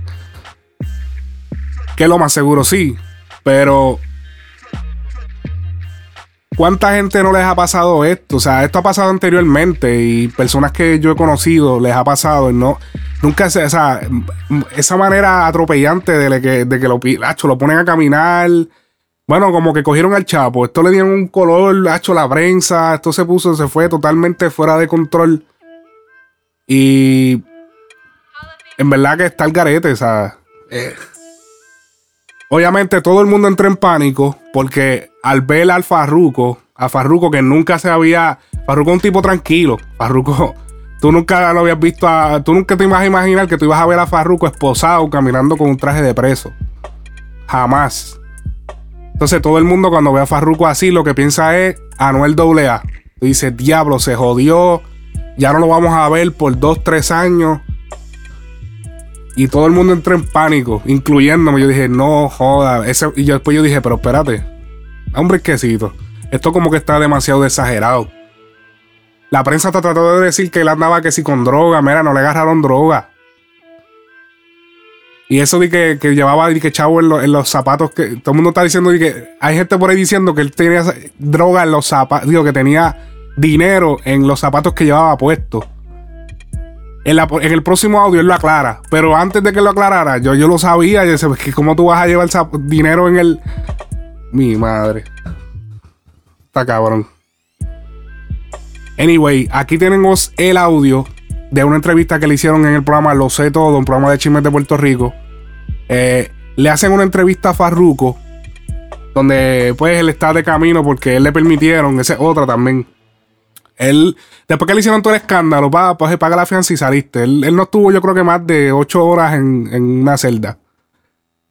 Que lo más seguro sí. Pero. ¿Cuánta gente no les ha pasado esto? O sea, esto ha pasado anteriormente y personas que yo he conocido les ha pasado y no. Nunca se. O sea, esa manera atropellante de que, de que lo, lo ponen a caminar. Bueno, como que cogieron al Chapo. Esto le dieron un color, hacho la prensa. Esto se puso, se fue totalmente fuera de control. Y. En verdad que está el garete, o sea. Eh, Obviamente todo el mundo entró en pánico porque al ver al Farruco, a Farruco que nunca se había... Farruco es un tipo tranquilo. Farruco, tú nunca lo habías visto, a, tú nunca te ibas a imaginar que tú ibas a ver a Farruco esposado caminando con un traje de preso. Jamás. Entonces todo el mundo cuando ve a Farruco así lo que piensa es Anuel AA. Tú dices, diablo, se jodió. Ya no lo vamos a ver por dos, tres años. Y todo el mundo entró en pánico, incluyéndome. Yo dije, no joda. y yo, después yo dije, pero espérate. Hombre, quesito. Esto como que está demasiado exagerado. La prensa está tratando de decir que él andaba que si con droga. Mira, no le agarraron droga. Y eso de que, que llevaba de que chavo en, los zapatos. que Todo el mundo está diciendo que hay gente por ahí diciendo que él tenía droga en los zapatos. Digo, que tenía dinero en los zapatos que llevaba puestos. En, el próximo audio él lo aclara. Pero antes de que lo aclarara, yo, yo lo sabía. Yo decía, que ¿cómo tú vas a llevar dinero en el. Mi madre. Está cabrón. Anyway, aquí tenemos el audio de una entrevista que le hicieron en el programa Lo sé todo, un programa de chismes de Puerto Rico. Eh, le hacen una entrevista a Farruko. Donde pues él está de camino porque él le permitieron. Esa es otra también. Él, después que le hicieron todo el escándalo, pa, pues paga la fianza y saliste. Él, él, no estuvo, yo creo que más de ocho horas en, en una celda.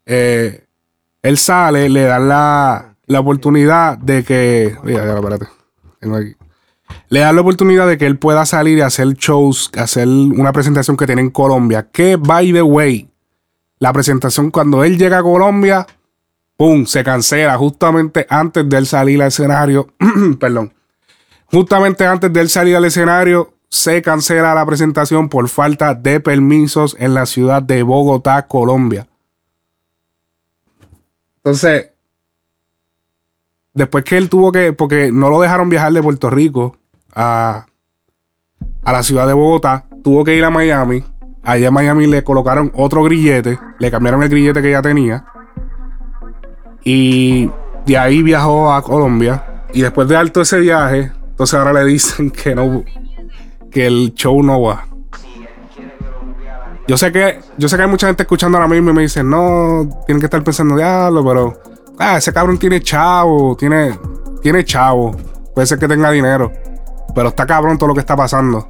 Eh, Él sale, le dan la, la oportunidad de que. Mira, ya, espérate. Tengo aquí. Le dan la oportunidad de que él pueda salir y hacer shows, hacer una presentación que tiene en Colombia. Que, by the way, la presentación cuando él llega a Colombia, ¡pum! Se cancela justamente antes de él salir al escenario. Perdón. Justamente antes de él salir al escenario, se cancela la presentación por falta de permisos en la ciudad de Bogotá, Colombia. Entonces, después que él tuvo que, porque no lo dejaron viajar de Puerto Rico a, a la ciudad de Bogotá, tuvo que ir a Miami. Allá en Miami le colocaron otro grillete, le cambiaron el grillete que ya tenía. Y de ahí viajó a Colombia. Y después de alto ese viaje, entonces ahora le dicen que no, que el show no va. Yo sé que, yo sé que hay mucha gente escuchando ahora mismo y me dicen, no, tienen que estar pensando, diablo, pero ah, ese cabrón tiene chavo, tiene, tiene chavo. Puede ser que tenga dinero. Pero está cabrón todo lo que está pasando.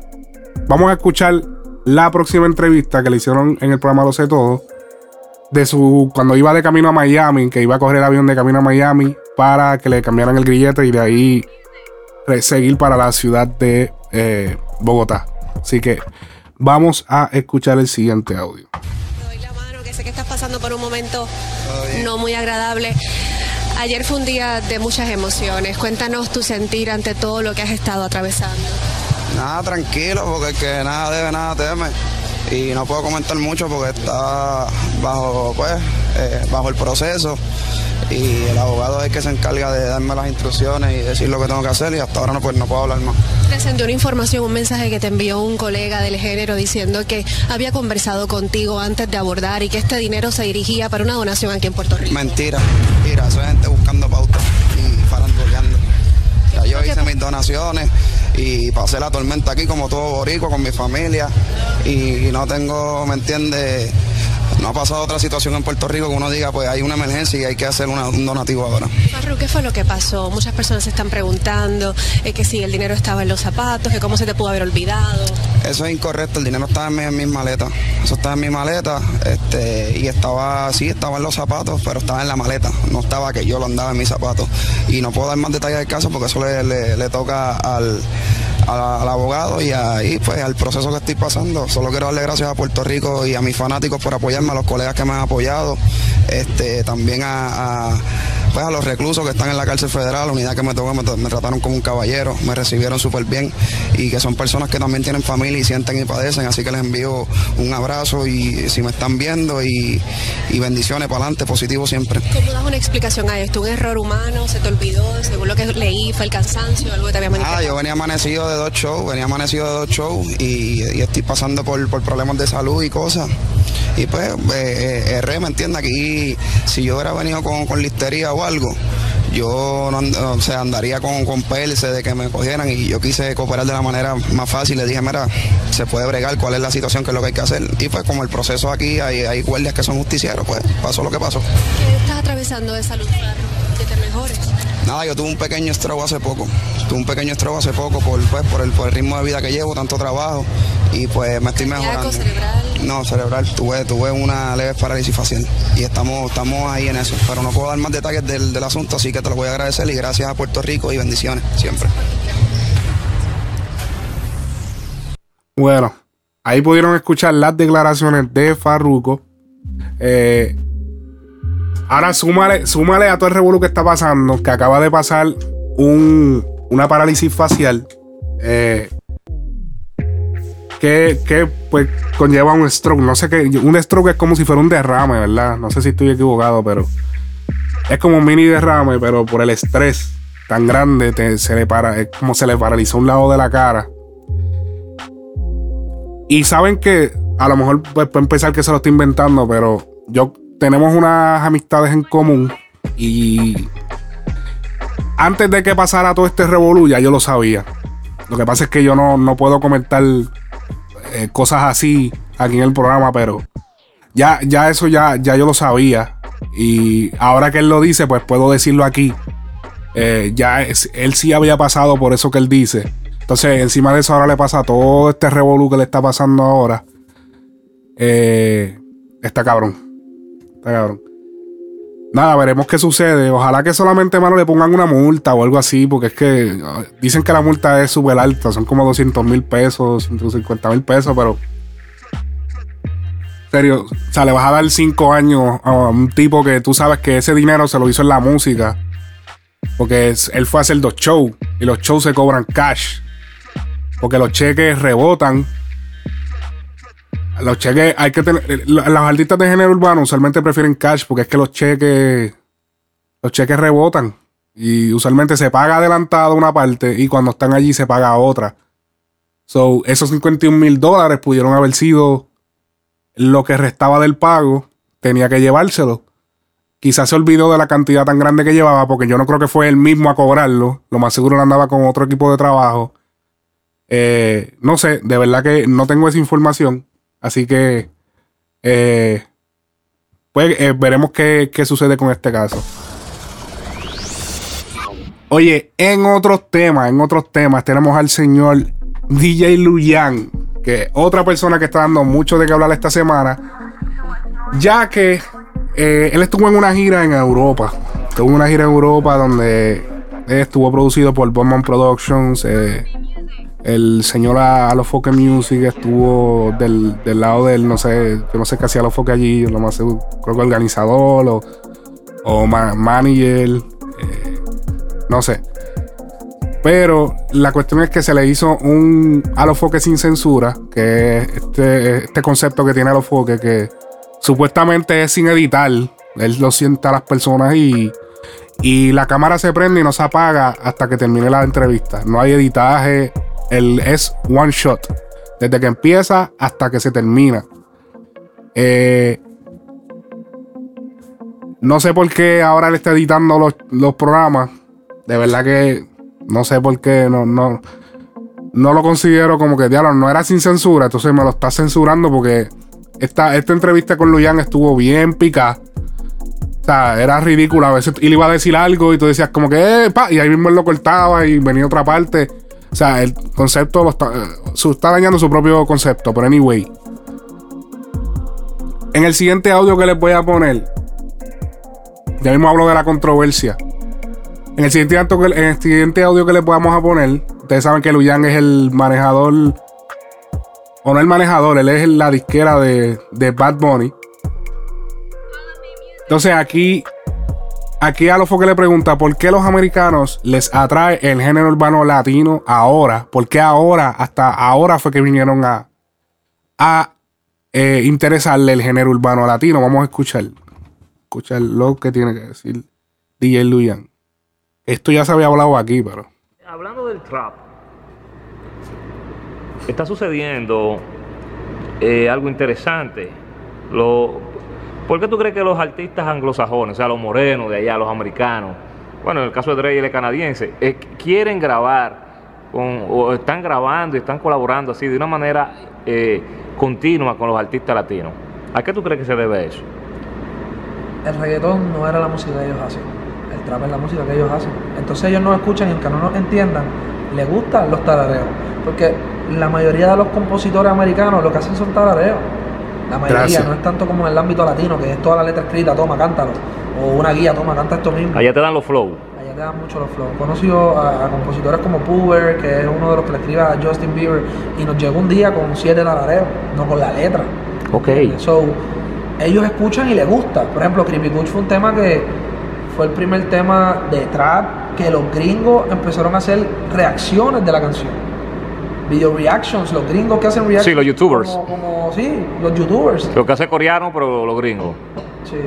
Vamos a escuchar la próxima entrevista que le hicieron en el programa Lo sé todo. De su. Cuando iba de camino a Miami, que iba a coger el avión de camino a Miami para que le cambiaran el grillete y de ahí seguir para la ciudad de eh, Bogotá. Así que vamos a escuchar el siguiente audio. que sé que estás pasando por un momento no muy agradable. Ayer fue un día de muchas emociones. Cuéntanos tu sentir ante todo lo que has estado atravesando. Nada, tranquilo, porque el que nada debe, nada teme. Y no puedo comentar mucho porque está bajo, pues, eh, bajo el proceso y el abogado es el que se encarga de darme las instrucciones y decir lo que tengo que hacer y hasta ahora no, pues, no puedo hablar más. Presentó una información, un mensaje que te envió un colega del género diciendo que había conversado contigo antes de abordar y que este dinero se dirigía para una donación aquí en Puerto Rico. Mentira, eso es gente buscando pautas y faranduleando. Ya yo hice mis donaciones y pasé la tormenta aquí como todo borico con mi familia y no tengo, ¿me entiendes? No ha pasado otra situación en Puerto Rico que uno diga, pues hay una emergencia y hay que hacer un donativo ahora. Farru, ¿qué fue lo que pasó? Muchas personas se están preguntando eh, que si el dinero estaba en los zapatos, que cómo se te pudo haber olvidado. Eso es incorrecto, el dinero estaba en, mis maletas. Eso estaba en mi maleta este, y estaba, sí, estaba en los zapatos, pero estaba en la maleta. No estaba que yo lo andaba en mis zapatos. Y no puedo dar más detalles del caso porque eso le toca al al, abogado y ahí pues al proceso que estoy pasando. Solo quiero darle gracias a Puerto Rico y a mis fanáticos por apoyarme, a los colegas que me han apoyado, este, también a pues, a los reclusos que están en la cárcel federal, la unidad que me tocó, me, trataron como un caballero, me recibieron súper bien y que son personas que también tienen familia y sienten y padecen, así que les envío un abrazo y si me están viendo y, bendiciones para adelante, positivo siempre. ¿Cómo das una explicación a esto? ¿Un error humano? ¿Se te olvidó? Según lo que leí, ¿fue el cansancio? ¿Algo que te había manifestado? Ah, yo venía amanecido de dos shows, venía amanecido de dos shows y, estoy pasando por, por problemas de salud y cosas. Y pues, eh, eh ¿me entiende Aquí, si yo hubiera venido con, con listería o algo, yo o sea, andaría con, con de que me cogieran y yo quise cooperar de la manera más fácil. Le dije, mira, se puede bregar, cuál es la situación, qué es lo que hay que hacer. Y pues como el proceso aquí, hay, hay guardias que son justicieros, pues pasó lo que pasó. ¿Qué estás atravesando de salud, que te mejores? Nada, yo tuve un pequeño stroke hace poco. Tuve un pequeño stroke hace poco por, pues, por, el, por el ritmo de vida que llevo, tanto trabajo. Y pues me estoy mejorando. cerebral? No, cerebral. Tuve, tuve una leve parálisis facial. Y estamos, estamos ahí en eso. Pero no puedo dar más detalles del, del asunto, así que te lo voy a agradecer y gracias a Puerto Rico y bendiciones siempre. Bueno, ahí pudieron escuchar las declaraciones de Farruko. Eh, Ahora súmale, súmale a todo el revuelo que está pasando, que acaba de pasar un, una parálisis facial. Eh, que, que, pues conlleva un stroke. No sé qué. Un stroke es como si fuera un derrame, ¿verdad? No sé si estoy equivocado, pero es como un mini derrame, pero por el estrés tan grande se le para, es como se le paralizó un lado de la cara. Y saben que a lo mejor pues, puede empezar que se lo estoy inventando, pero yo tenemos unas amistades en común y antes de que pasara todo este revolú ya yo lo sabía. Lo que pasa es que yo no, puedo comentar eh, cosas así aquí en el programa, pero ya, ya eso ya, ya yo lo sabía. Y ahora que él lo dice, pues puedo decirlo aquí. Eh, ya él sí había pasado por eso que él dice. Entonces, encima de eso ahora le pasa todo este revolú que le está pasando ahora. Eh, está cabrón. Nada, veremos qué sucede. Ojalá que solamente, mano, le pongan una multa o algo así, porque es que ah, dicen que la multa es súper alta, son como 200 mil pesos, 150 mil pesos, pero. En serio, o sea, le vas a dar 5 años a un tipo que tú sabes que ese dinero se lo hizo en la música. Porque él fue a hacer dos shows y los shows se cobran cash. Porque los cheques rebotan. Los cheques hay que tener. eh, Los artistas de género urbano usualmente prefieren cash porque es que los cheques. Los cheques rebotan. Y usualmente se paga adelantado una parte y cuando están allí se paga otra. So, esos 51 mil dólares pudieron haber sido lo que restaba del pago. Tenía que llevárselo. Quizás se olvidó de la cantidad tan grande que llevaba porque yo no creo que fue él mismo a cobrarlo. Lo más seguro andaba con otro equipo de trabajo. Eh, no sé, de verdad que no tengo esa información. Así que eh, pues eh, veremos qué, qué sucede con este caso. Oye, en otros temas, en otros temas, tenemos al señor DJ Luyan, que otra persona que está dando mucho de qué hablar esta semana, ya que eh, él estuvo en una gira en Europa. Estuvo en una gira en Europa donde estuvo producido por Bowman Productions. eh, el señor Alofoque Music estuvo del, del lado del, no sé, yo no sé qué hacía Alofoque allí, lo más creo que organizador o, o ma- manager, eh, no sé. Pero la cuestión es que se le hizo un Alofoque sin censura, que es este, este concepto que tiene Alofoque, que supuestamente es sin editar. Él lo sienta a las personas y, y la cámara se prende y no se apaga hasta que termine la entrevista. No hay editaje, el, es one shot. Desde que empieza hasta que se termina. Eh, no sé por qué ahora le está editando los, los programas. De verdad que no sé por qué. No, no, no lo considero como que, diablo, no era sin censura. Entonces me lo está censurando porque esta, esta entrevista con Luyan estuvo bien picada. O sea, era ridícula. A veces él iba a decir algo y tú decías como que, eh, pa, y ahí mismo él lo cortaba y venía otra parte. O sea, el concepto está, su- está dañando su propio concepto. Pero anyway. En el siguiente audio que les voy a poner, ya mismo hablo de la controversia. En el siguiente, audio que- en el siguiente audio que les vamos a poner, ustedes saben que Luyan es el manejador. O no el manejador, él es la disquera de, de Bad Bunny. Entonces aquí, aquí a que le pregunta por qué los americanos les atrae el género urbano latino ahora. ¿Por qué ahora, hasta ahora fue que vinieron a, a eh, interesarle el género urbano latino? Vamos a escuchar, escuchar lo que tiene que decir DJ Luyan. Esto ya se había hablado aquí, pero... Hablando del trap, está sucediendo eh, algo interesante. Lo, ¿Por qué tú crees que los artistas anglosajones, o sea, los morenos de allá, los americanos, bueno, en el caso de Dre, él es canadiense, eh, quieren grabar con, o están grabando y están colaborando así de una manera eh, continua con los artistas latinos? ¿A qué tú crees que se debe eso? el reggaetón no era la música que ellos hacen. El trap es la música que ellos hacen. Entonces ellos no escuchan y aunque no nos entiendan, les gustan los tarareos. Porque la mayoría de los compositores americanos lo que hacen son tarareos. La mayoría, Gracias. no es tanto como en el ámbito latino, que es toda la letra escrita, toma, cántalo. O una guía, toma, canta esto mismo. Allá te dan los flow. Allá te dan mucho los flows. Conocido a, a compositores como Puber, que es uno de los que le escribe a Justin Bieber, y nos llegó un día con siete tarareos, no con la letra. Ok. So, ellos escuchan y les gusta. Por ejemplo, Creepy Kuch fue un tema que fue el primer tema de trap que los gringos empezaron a hacer reacciones de la canción. Video reactions, los gringos que hacen reactions. Sí, los youtubers. Como, como- sí, los youtubers. Lo que hace coreano, pero los gringos. Sí,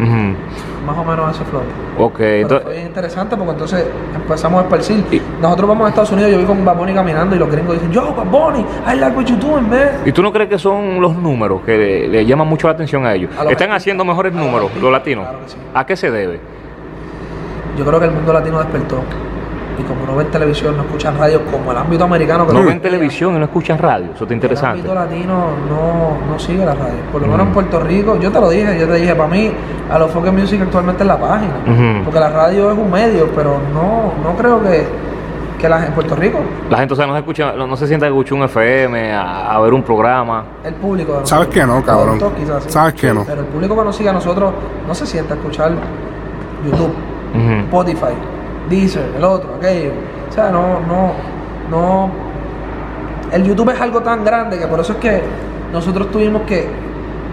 Ujú. más o menos ese flow. Ok, Pero entonces, fue interesante porque entonces empezamos a esparcir. Nosotros vamos a Estados Unidos, yo vi con Bad Bunny caminando y los gringos dicen, yo, Bad Bunny, I like what you doing, man. ¿y tú no crees que son los números que le, le llaman mucho la atención a ellos? A los ¿Están haciendo mejores números los latinos? ¿A qué se debe? Yo creo que el mundo latino despertó. Y como no ven televisión, no escuchan radio como el ámbito americano. que No lo ven televisión y no escuchan radio, eso está El interesante. ámbito latino no, no sigue la radio. Por lo menos Mm. en Puerto Rico, yo te lo dije, yo te dije, para mí, a los Focus Music actualmente es la página. Porque la radio es un medio, pero no, no creo que, que la en Puerto Rico, La gente, o sea, no se escucha, no, no se sienta a escuchar un FM, a, a ver un programa. el público. de ¿Sabes que no, cabrón? quizás, sí. ¿Sabes que no? Pero el público que nos sigue a nosotros no se sienta a escuchar YouTube. Spotify, Deezer, el otro, aquello. O sea, no, no, no. El YouTube es algo tan grande que por eso es que nosotros tuvimos que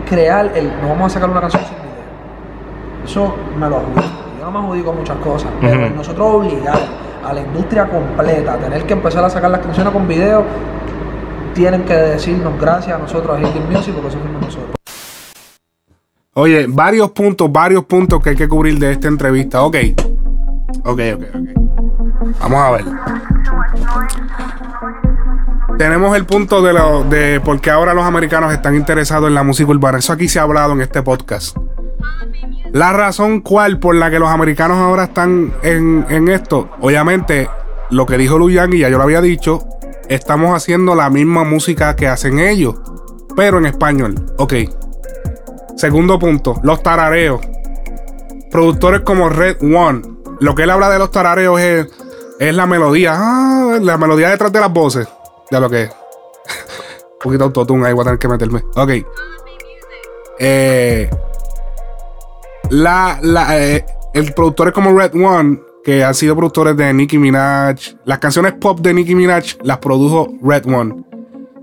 crear el. No vamos a sacar una canción sin video. Eso me lo adjudico. Yo no me adjudico muchas cosas, pero nosotros obligar a la industria completa a tener que empezar a sacar las canciones con video, tienen que decirnos gracias a nosotros, a Hilton Music, porque eso fuimos nosotros. Oye, varios puntos, varios puntos que hay que cubrir de esta entrevista. Ok. Ok, ok, ok. Vamos a ver. Tenemos el punto de, lo, de por qué ahora los americanos están interesados en la música urbana. Eso aquí se ha hablado en este podcast. La razón cual por la que los americanos ahora están en, en esto, obviamente, lo que dijo Luyan y ya yo lo había dicho, estamos haciendo la misma música que hacen ellos, pero en español. Ok. Segundo punto, los tarareos. Productores como Red One. Lo que él habla de los tarareos es, es la melodía. Ah, la melodía detrás de las voces. Ya lo que es. Un poquito autotune ahí voy a tener que meterme. Ok. Eh, la, la, eh, el productores como Red One, que han sido productores de Nicki Minaj. Las canciones pop de Nicki Minaj las produjo Red One.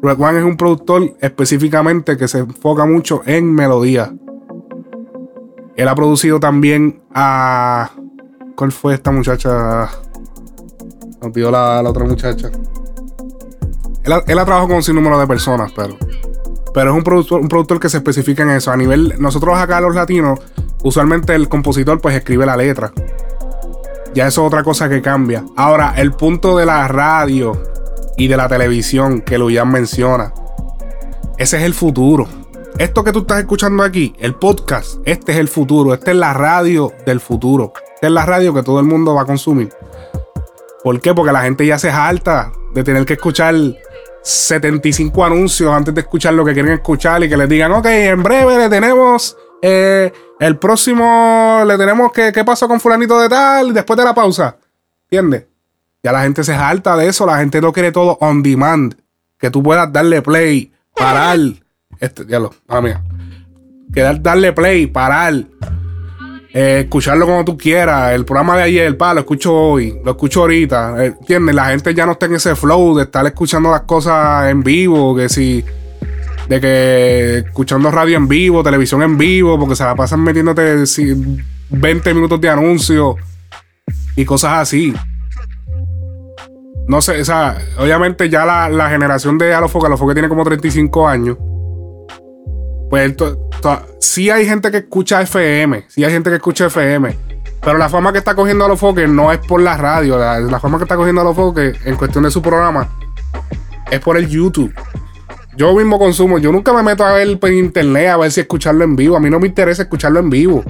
Red One es un productor específicamente que se enfoca mucho en melodía. Él ha producido también a. ¿Cuál fue esta muchacha? Me olvidó la, la otra muchacha. Él él ha trabajado con un sinnúmero de personas, pero. Pero es un productor, un productor que se especifica en eso. A nivel. Nosotros acá los latinos, usualmente el compositor pues escribe la letra. Ya eso es otra cosa que cambia. Ahora, el punto de la radio y de la televisión que Luyan menciona. Ese es el futuro. Esto que tú estás escuchando aquí, el podcast, este es el futuro. Esta es la radio del futuro. Esta es la radio que todo el mundo va a consumir. ¿Por qué? Porque la gente ya se harta de tener que escuchar 75 anuncios antes de escuchar lo que quieren escuchar y que les digan, ok, en breve le tenemos eh, el próximo, le tenemos que, qué pasó con fulanito de tal después de la pausa. ¿Entiendes? Ya la gente se harta de eso, la gente no quiere todo on demand. Que tú puedas darle play, parar. Este, ya lo, ah, mía. Que dar- darle play, parar. Eh, escucharlo como tú quieras. El programa de ayer, pa, lo escucho hoy, lo escucho ahorita. eh, ¿Entiendes? La gente ya no está en ese flow de estar escuchando las cosas en vivo. Que si. De que escuchando radio en vivo, televisión en vivo, porque se la pasan metiéndote si, 20 minutos de anuncio y cosas así. No sé, o sea, obviamente ya la, la generación de Alofoque, Alofoque tiene como 35 años. Pues sí hay gente que escucha FM, sí hay gente que escucha FM. Pero la fama que está cogiendo Alofoque no es por la radio, la, la fama que está cogiendo Alofoque en cuestión de su programa es por el YouTube. Yo mismo consumo, yo nunca me meto a ver por internet a ver si escucharlo en vivo. A mí no me interesa escucharlo en vivo.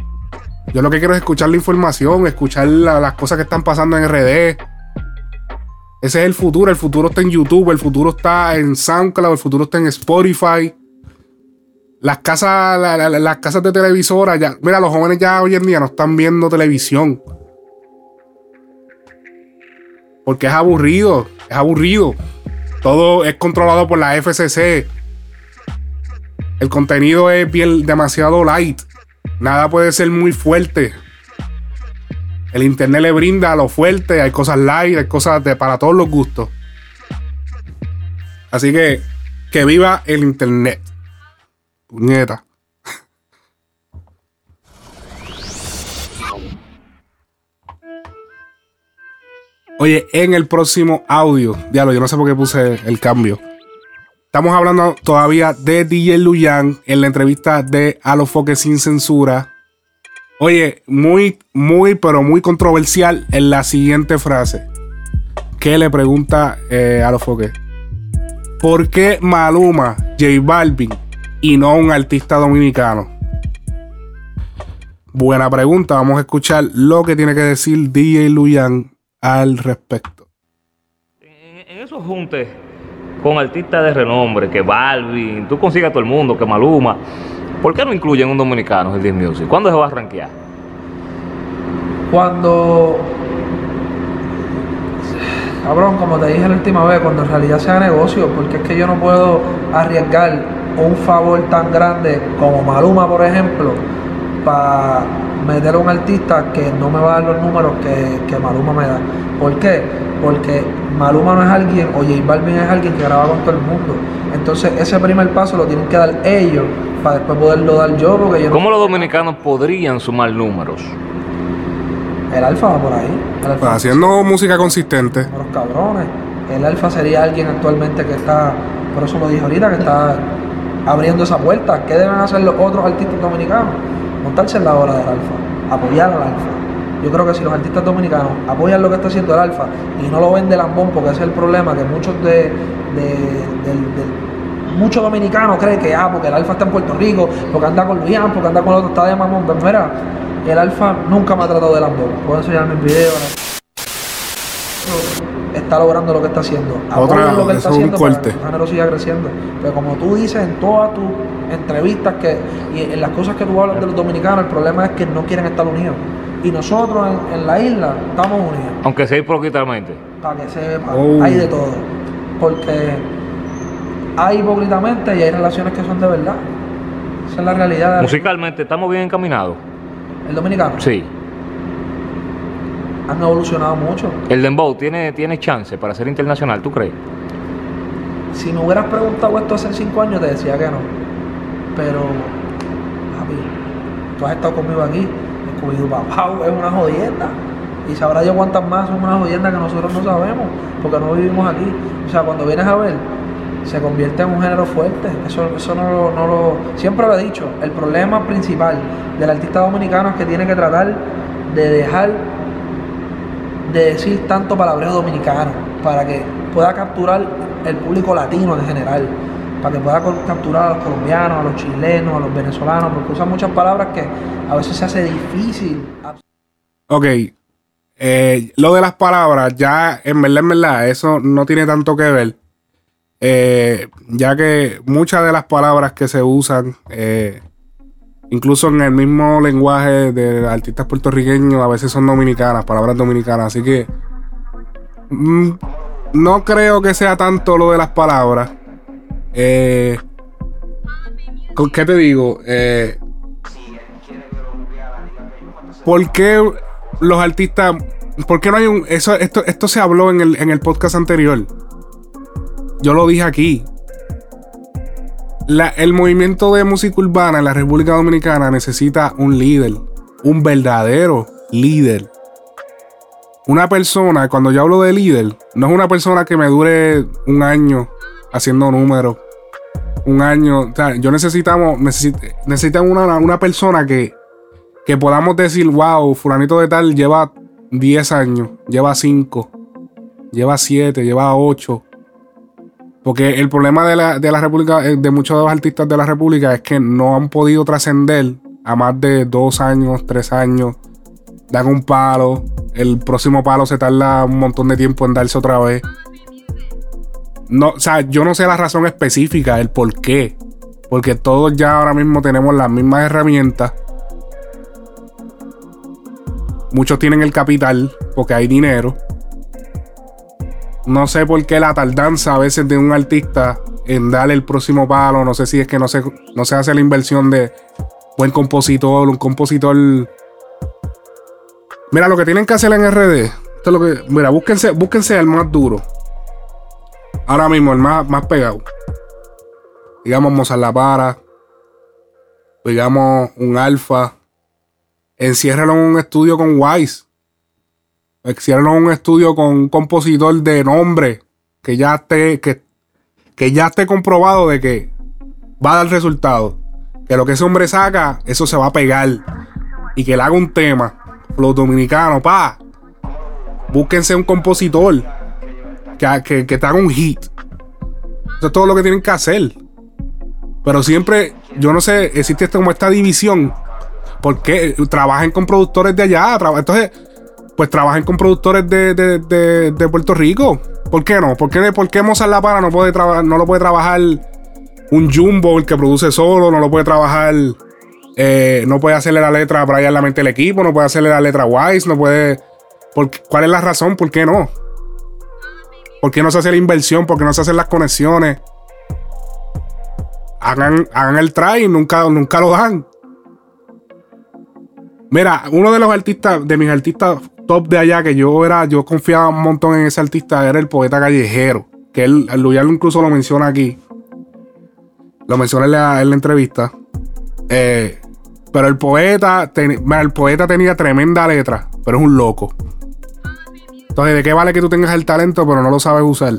Yo lo que quiero es escuchar la información, escuchar la- las cosas que están pasando en RD. Ese es el futuro. El futuro está en YouTube, el futuro está en SoundCloud, el futuro está en Spotify. Las casas, la- la- la- las casas de televisora, ya. Mira, los jóvenes ya hoy en día no están viendo televisión. Porque es aburrido. Es aburrido. Todo es controlado por la FCC. El contenido es bien demasiado light. Nada puede ser muy fuerte. El internet le brinda lo fuerte, hay cosas light, hay cosas para todos los gustos. Así que que viva el internet. Puñeta. Oye, en el próximo audio, diablo, yo no sé por qué puse el cambio. Estamos hablando todavía de DJ Luyan en la entrevista de Alofoque sin censura. Oye, muy, muy, pero muy controversial en la siguiente frase. Que le pregunta eh, Alofoque. ¿Por qué Maluma, J Balvin y no un artista dominicano? Buena pregunta. Vamos a escuchar lo que tiene que decir DJ Luyan al respecto. En esos juntes con artistas de renombre, que Balvin, tú consigas a todo el mundo, que Maluma, ¿por qué no incluyen un dominicano en el Disc Music? ¿Cuándo se va a rankear? Cuando. Cabrón, como te dije la última vez, cuando en realidad sea negocio, porque es que yo no puedo arriesgar un favor tan grande como Maluma, por ejemplo, para meter a un artista que no me va a dar los números que, que Maluma me da. ¿Por qué? Porque Maluma no es alguien, o J Balvin es alguien que graba con todo el mundo. Entonces ese primer paso lo tienen que dar ellos para después poderlo dar yo, porque yo no- ¿Cómo los dominicanos podrían sumar números? El alfa va por ahí. El alfa Haciendo música consistente. los cabrones. El alfa sería alguien actualmente que está, por eso lo dije ahorita, que está abriendo esa puerta. ¿Qué deben hacer los otros artistas dominicanos? Montarse en la ola del alfa, apoyar al alfa. Yo creo que si los artistas dominicanos apoyan lo que está haciendo el alfa y no lo ven de lambón, porque ese es el problema, que muchos de, muchos dominicanos creen que ah, porque el alfa está en Puerto Rico, porque anda con Luian, porque anda con el otro, está de mamón. Pero mira, el alfa nunca me ha tratado de lambón. Videos. Está logrando lo que está haciendo. Otra- lo que está es un haciendo para corte. que el género siga creciendo. Pero como tú dices en todas tus entrevistas que, y en las cosas que tú hablas de los dominicanos, el problema es que no quieren estar unidos. Y nosotros en, en la isla estamos unidos. Aunque sea hipócritamente. Para que sepa, Oh. hay de todo. Porque hay hipócritamente y hay relaciones que son de verdad. Esa es la realidad. Musicalmente, ¿estamos bien encaminados? El dominicano. Sí. Han evolucionado mucho. El Dembow tiene, tiene chance para ser internacional, ¿tú crees? Si me hubieras preguntado esto hace cinco años, te decía que no. Pero, papi, tú has estado conmigo aquí. Scooby-Doo Papau es una jodienda. Y sabrá yo cuántas más son una jodienda que nosotros no sabemos, porque no vivimos aquí. O sea, cuando vienes a ver, se convierte en un género fuerte. Eso, eso no, lo, no lo. Siempre lo he dicho. El problema principal del artista dominicano es que tiene que tratar de dejar de decir tanto palabreo dominicano para que pueda capturar el público latino en general, para que pueda capturar a los colombianos, a los chilenos, a los venezolanos, porque usa muchas palabras que a veces se hace difícil. Ok. eh, lo de las palabras, ya en verdad, en verdad, eso no tiene tanto que ver. Eh, ya que muchas de las palabras que se usan, eh, incluso en el mismo lenguaje de artistas puertorriqueños, a veces son dominicanas, palabras dominicanas. Así que mm, no creo que sea tanto lo de las palabras. Eh, ¿con ¿Qué te digo? Eh, ¿Por qué los artistas... ¿Por qué no hay un... Eso, esto, esto se habló en el, en el podcast anterior. Yo lo dije aquí. El movimiento de música urbana en la República Dominicana necesita un líder. Un verdadero líder. Una persona, cuando yo hablo de líder, no es una persona que me dure un año haciendo números. Un año. O sea, yo necesitamos. Necesit, una, una persona que, que podamos decir, wow, fulanito de tal lleva 10 años, lleva 5, lleva 7, lleva 8. Porque el problema de la, de la República, eh, de muchos de los artistas de la República, es que no han podido trascender a más de 2 años, 3 años. Dan un palo, el próximo palo se tarda un montón de tiempo en darse otra vez. No, o sea, yo no sé la razón específica, el por qué. Porque todos ya ahora mismo tenemos las mismas herramientas. Muchos tienen el capital porque hay dinero. No sé por qué la tardanza a veces de un artista en darle el próximo palo. No sé si es que no se, no se hace la inversión de buen compositor, un compositor. Mira, lo que tienen que hacer en RD. Esto es lo que. Mira, búsquense, búsquense el más duro. Ahora mismo, el más, más pegado. Digamos Mozart La Para. Digamos un Alfa. Enciérralo en un estudio con Wise. En un estudio con un compositor de nombre. Que ya esté. Que, que ya esté comprobado de que va a dar resultado. Que lo que ese hombre saca, eso se va a pegar. Y que le haga un tema. Los dominicanos, pa. Búsquense un compositor que, que, que te haga un hit. Eso es todo lo que tienen que hacer. Pero siempre, yo no sé, existe como esta división. Porque trabajen con productores de allá. Entonces, pues trabajen con productores de, de- de- Puerto Rico. ¿Por qué no? ¿Por qué, por qué Mozart La Para no, puede no lo puede trabajar un Jumbo, el que produce solo? No lo puede trabajar. eh, no puede hacerle la letra a Brian La Mente el equipo. No puede hacerle la letra a Wise. No puede. ¿Por qué- ¿Cuál es la razón? ¿Por qué no? ¿Por qué no se hace la inversión? ¿Por qué no se hacen las conexiones? Hagan, hagan el try y nunca, nunca lo dan. Mira, uno de los artistas, de mis artistas top de allá, que yo era, yo confiaba un montón en ese artista, era el poeta callejero. Que él, Luyan incluso lo menciona aquí. Lo menciona en la, en la entrevista. Eh, pero el poeta, el poeta tenía tremenda letra, pero es un loco. Entonces, ¿de qué vale que tú tengas el talento, pero no lo sabes usar?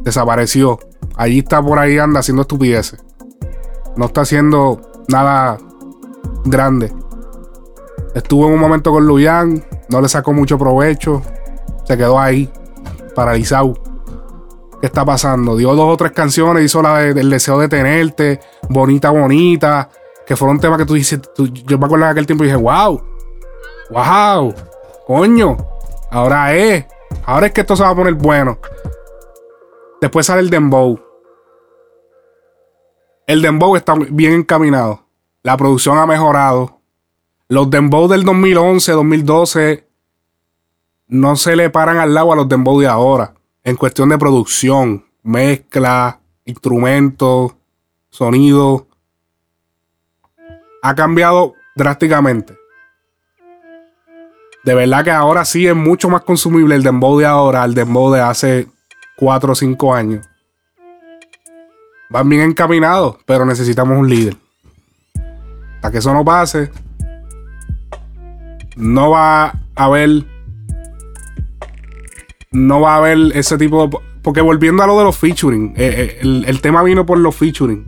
Desapareció. Allí está por ahí, anda haciendo estupideces. No está haciendo nada grande. Estuvo en un momento con Luyan, no le sacó mucho provecho. Se quedó ahí, paralizado. ¿Qué está pasando? Dio dos o tres canciones, hizo la del deseo de tenerte, bonita, bonita, que fueron temas que tú dices, yo me acuerdo de aquel tiempo y dije, wow, wow, coño, ahora es, ahora es que esto se va a poner bueno. Después sale el Dembow. El Dembow está bien encaminado. La producción ha mejorado. Los Dembow del 2011, 2012 no se le paran al lado a los Dembow de ahora. En cuestión de producción, mezcla, instrumentos, sonido. Ha cambiado drásticamente. De verdad que ahora sí es mucho más consumible el dembow de ahora al dembow de hace 4 o 5 años. Van bien encaminados, pero necesitamos un líder. Para que eso no pase, no va a haber. No va a haber ese tipo de. Porque volviendo a lo de los featuring, eh, eh, el, tema vino por los featuring.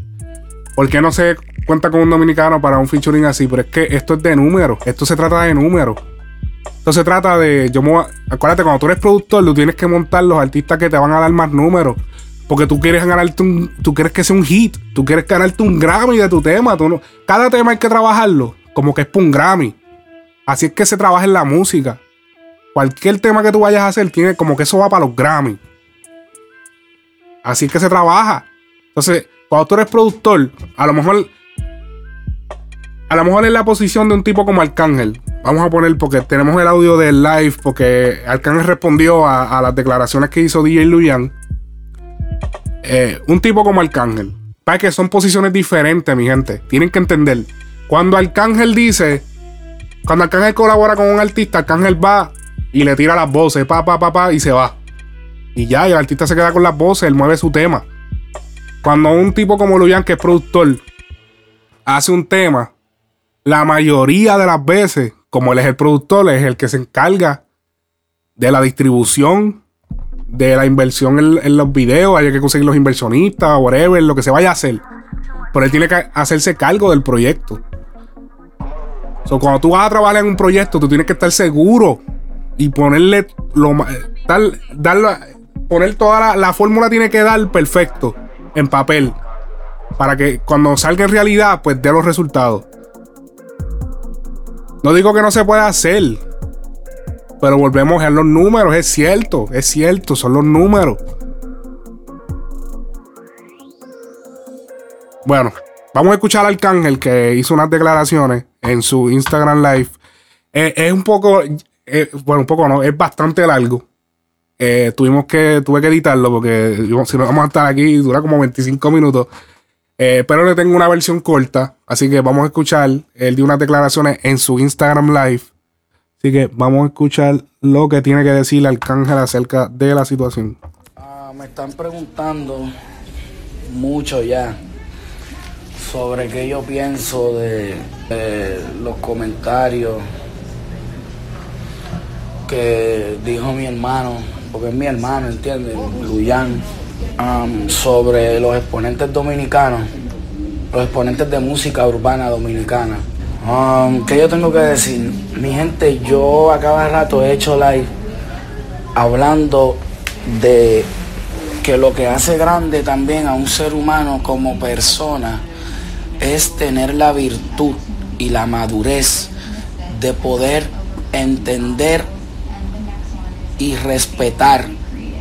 ¿Por qué no se cuenta con un dominicano para un featuring así? Pero es que esto es de números. Esto se trata de números. Esto se trata de. Yo acuérdate, cuando tú eres productor, tú tienes que montar los artistas que te van a dar más números. Porque tú quieres ganarte un. Tú quieres que sea un hit. Tú quieres ganarte un Grammy de tu tema. Tú cada tema hay que trabajarlo. Como que es para un Grammy. Así es que se trabaja en la música. Cualquier tema que tú vayas a hacer tiene como que eso va para los Grammy. Así es que se trabaja. Entonces, cuando tú eres productor, a lo mejor. A lo mejor en la posición de un tipo como Arcángel. Vamos a poner, porque tenemos el audio del live, porque Arcángel respondió a, las declaraciones que hizo DJ Luyan. Eh, un tipo como Arcángel. Para que son posiciones diferentes, mi gente. Tienen que entender. Cuando Arcángel dice cuando Arcángel colabora con un artista, Arcángel va y le tira las voces, pa, pa, pa, pa, y se va. Y ya, el artista se queda con las voces, él mueve su tema. Cuando un tipo como Luyan, que es productor, hace un tema, la mayoría de las veces, como él es el productor, es el que se encarga de la distribución, de la inversión en, los videos, hay que conseguir los inversionistas, whatever, lo que se vaya a hacer. Pero él tiene que hacerse cargo del proyecto. So, cuando tú vas a trabajar en un proyecto, tú tienes que estar seguro y ponerle lo tal, poner toda la, fórmula tiene que dar perfecto en papel para que cuando salga en realidad, pues dé los resultados. No digo que no se pueda hacer, pero volvemos a los números, es cierto, es cierto, son los números. Bueno, vamos a escuchar al Arcángel que hizo unas declaraciones en su Instagram Live. Eh, es un poco, eh, bueno, un poco no, es bastante largo. Eh, tuvimos que, tuve que editarlo porque si no vamos a estar aquí, dura como 25 minutos. pero le tengo una versión corta, así que vamos a escuchar. Él dio unas declaraciones en su Instagram Live. Así que vamos a escuchar lo que tiene que decir Arcángel acerca de la situación. Ah, me están preguntando mucho ya sobre qué yo pienso de, los comentarios que dijo mi hermano, porque es mi hermano, ¿entiendes? Luyan, um, sobre los exponentes dominicanos, los exponentes de música urbana dominicana. Um, ¿Qué yo tengo que decir? Mi gente, yo a cada rato he hecho live hablando de que lo que hace grande también a un ser humano como persona es tener la virtud y la madurez de poder entender y respetar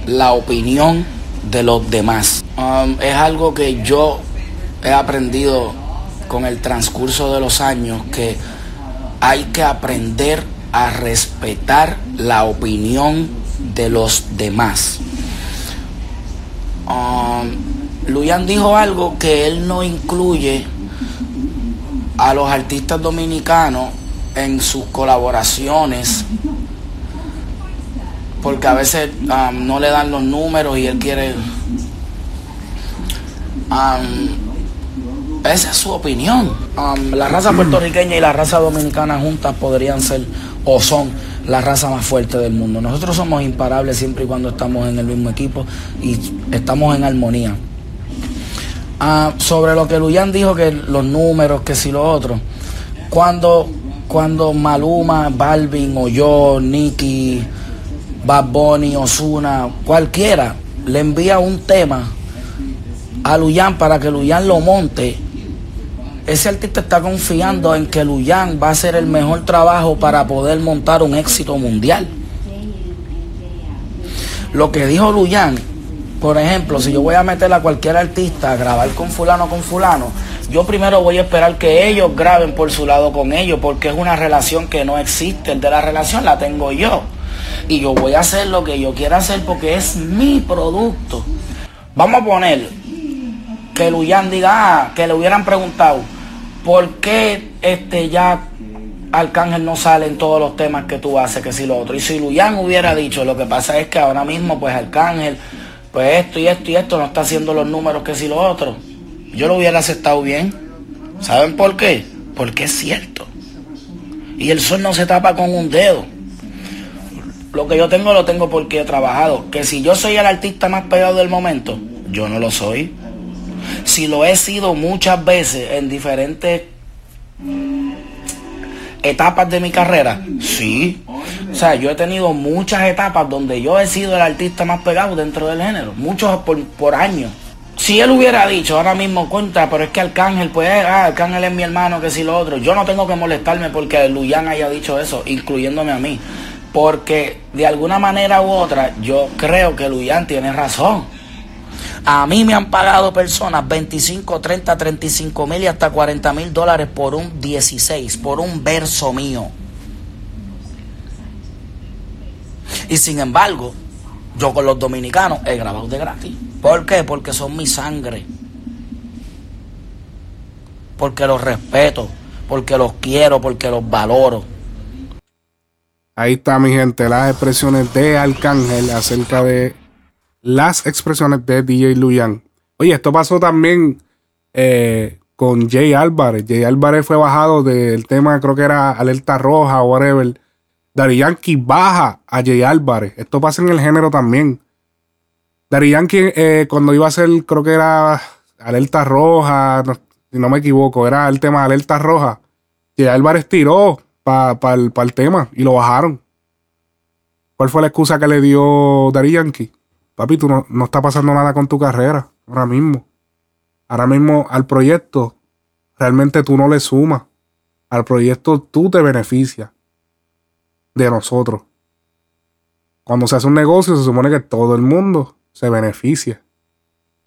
la opinión de los demás. Um, es algo que yo he aprendido con el transcurso de los años que hay que aprender a respetar la opinión de los demás. Um, Luyan dijo algo que él no incluye a los artistas dominicanos en sus colaboraciones, porque a veces um, no le dan los números y él quiere... Um, esa es su opinión. Um, la raza puertorriqueña y la raza dominicana juntas podrían ser o son la raza más fuerte del mundo. Nosotros somos imparables siempre y cuando estamos en el mismo equipo y estamos en armonía. Ah, sobre lo que Luyan dijo, que los números, que si lo otro. Cuando, cuando Maluma, Balvin o yo, Nicky, Bad Bunny, Osuna, cualquiera, le envía un tema a Luyan para que Luyan lo monte, ese artista está confiando en que Luyan va a hacer el mejor trabajo para poder montar un éxito mundial. Lo que dijo Luyan, por ejemplo, si yo voy a meter a cualquier artista a grabar con fulano con fulano, yo primero voy a esperar que ellos graben por su lado con ellos, porque es una relación que no existe. El de la relación la tengo yo. Y yo voy a hacer lo que yo quiera hacer porque es mi producto. Vamos a poner que Luyan diga, ah, que le hubieran preguntado, ¿por qué este ya Arcángel no sale en todos los temas que tú haces, que si lo otro? Y si Luyan hubiera dicho, lo que pasa es que ahora mismo, pues Arcángel, pues esto y esto y esto no está haciendo los números que si lo otro, yo lo hubiera aceptado bien. ¿Saben por qué? Porque es cierto. Y el sol no se tapa con un dedo. Lo que yo tengo lo tengo porque he trabajado. Que si yo soy el artista más pegado del momento, yo no lo soy si lo he sido muchas veces en diferentes etapas de mi carrera, sí. O sea, yo he tenido muchas etapas donde yo he sido el artista más pegado dentro del género, muchos por, por años. Si él hubiera dicho ahora mismo cuenta, pero es que Arcángel, pues, ah, Arcángel es mi hermano, que si lo otro, yo no tengo que molestarme porque Luyan haya dicho eso, incluyéndome a mí. Porque de alguna manera u otra, yo creo que Luyan tiene razón. A mí me han pagado personas 25, 30, 35 mil y hasta 40 mil dólares por un 16, por un verso mío. Y sin embargo, yo con los dominicanos he grabado de gratis. ¿Por qué? Porque son mi sangre. Porque los respeto, porque los quiero, porque los valoro. Ahí está mi gente, las expresiones de Arcángel acerca de las expresiones de DJ Luyan. Oye, esto pasó también eh, con Jay Álvarez. Jay Álvarez fue bajado del tema, creo que era Alerta Roja o whatever. Dari Yankee baja a Jay Álvarez. Esto pasa en el género también. Dari Yankee, eh, cuando iba a hacer, creo que era Alerta Roja, si no me equivoco, era el tema Alerta Roja. Jay Álvarez tiró para el, tema y lo bajaron. ¿Cuál fue la excusa que le dio Dari Yankee? Papi, tú no, no está pasando nada con tu carrera ahora mismo. Ahora mismo al proyecto realmente tú no le sumas. Al proyecto tú te beneficias de nosotros. Cuando se hace un negocio se supone que todo el mundo se beneficia.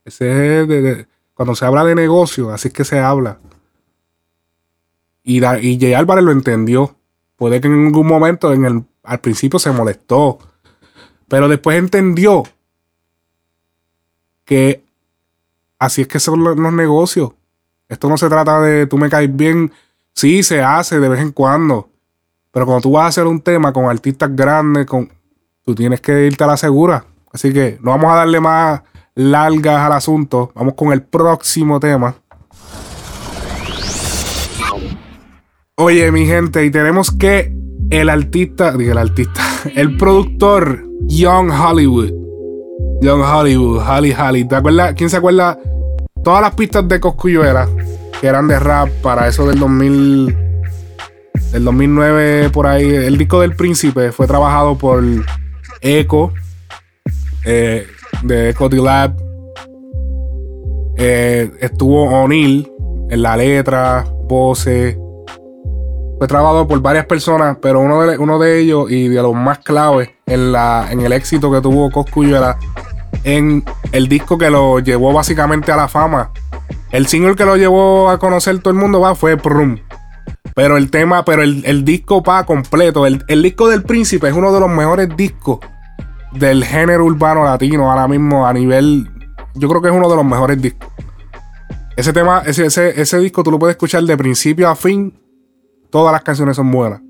Ese es cuando se habla de negocio, así es que se habla. Y, y Jay Álvarez lo entendió. Puede que en algún momento en el, al principio se molestó. Pero después entendió que así es que son los, negocios. Esto no se trata de tú me caes bien. Sí, se hace de vez en cuando. Pero cuando tú vas a hacer un tema con artistas grandes, con, tú tienes que irte a la segura. Así que no vamos a darle más largas al asunto. Vamos con el próximo tema. Oye, mi gente, y tenemos que el artista, dije el artista, el productor Young Hollywood Young Hollywood, Holly Holly. ¿Te acuerdas? ¿Quién se acuerda? Todas las pistas de Coscuyuela, que eran de rap para eso del 2000, del 2009 por ahí. El disco del Príncipe fue trabajado por Echo, eh, de Echo Lab. Eh, estuvo O'Neill en la letra, voces. Fue trabajado por varias personas, pero uno de, uno de ellos y de los más claves en, la, en el éxito que tuvo Coscuyuela en el disco que lo llevó básicamente a la fama. El single que lo llevó a conocer todo el mundo va fue Prum. Pero el tema, pero el, disco pa completo. El, disco del príncipe es uno de los mejores discos del género urbano latino ahora mismo a nivel. Yo creo que es uno de los mejores discos. Ese tema, ese, ese, ese disco tú lo puedes escuchar de principio a fin todas las canciones son buenas.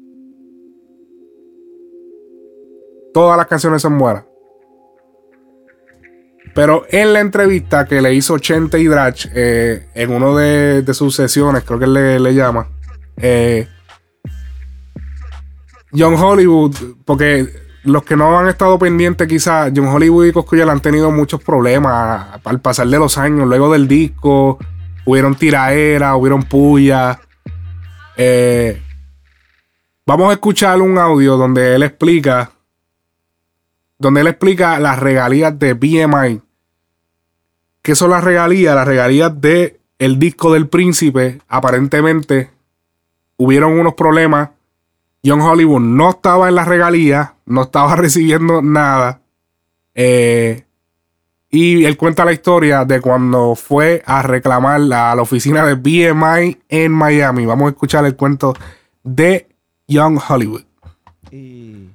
Todas las canciones son buenas. Pero en la entrevista que le hizo Chente y Drach eh, en uno de, sus sesiones, creo que le, le llama, eh, John Hollywood, porque los que no han estado pendientes, quizás John Hollywood y Coscuyuela han tenido muchos problemas al pasar de los años. Luego del disco, hubieron tiraera, hubieron puya. Eh, vamos a escuchar un audio donde él explica. Donde él explica las regalías de BMI. ¿Qué son las regalías? Las regalías de el disco del príncipe. Aparentemente hubieron unos problemas John Hollywood no estaba en la regalía, no estaba recibiendo nada. Eh, y él cuenta la historia de cuando fue a reclamar a la oficina de BMI en Miami. Vamos a escuchar el cuento de Young Hollywood. Y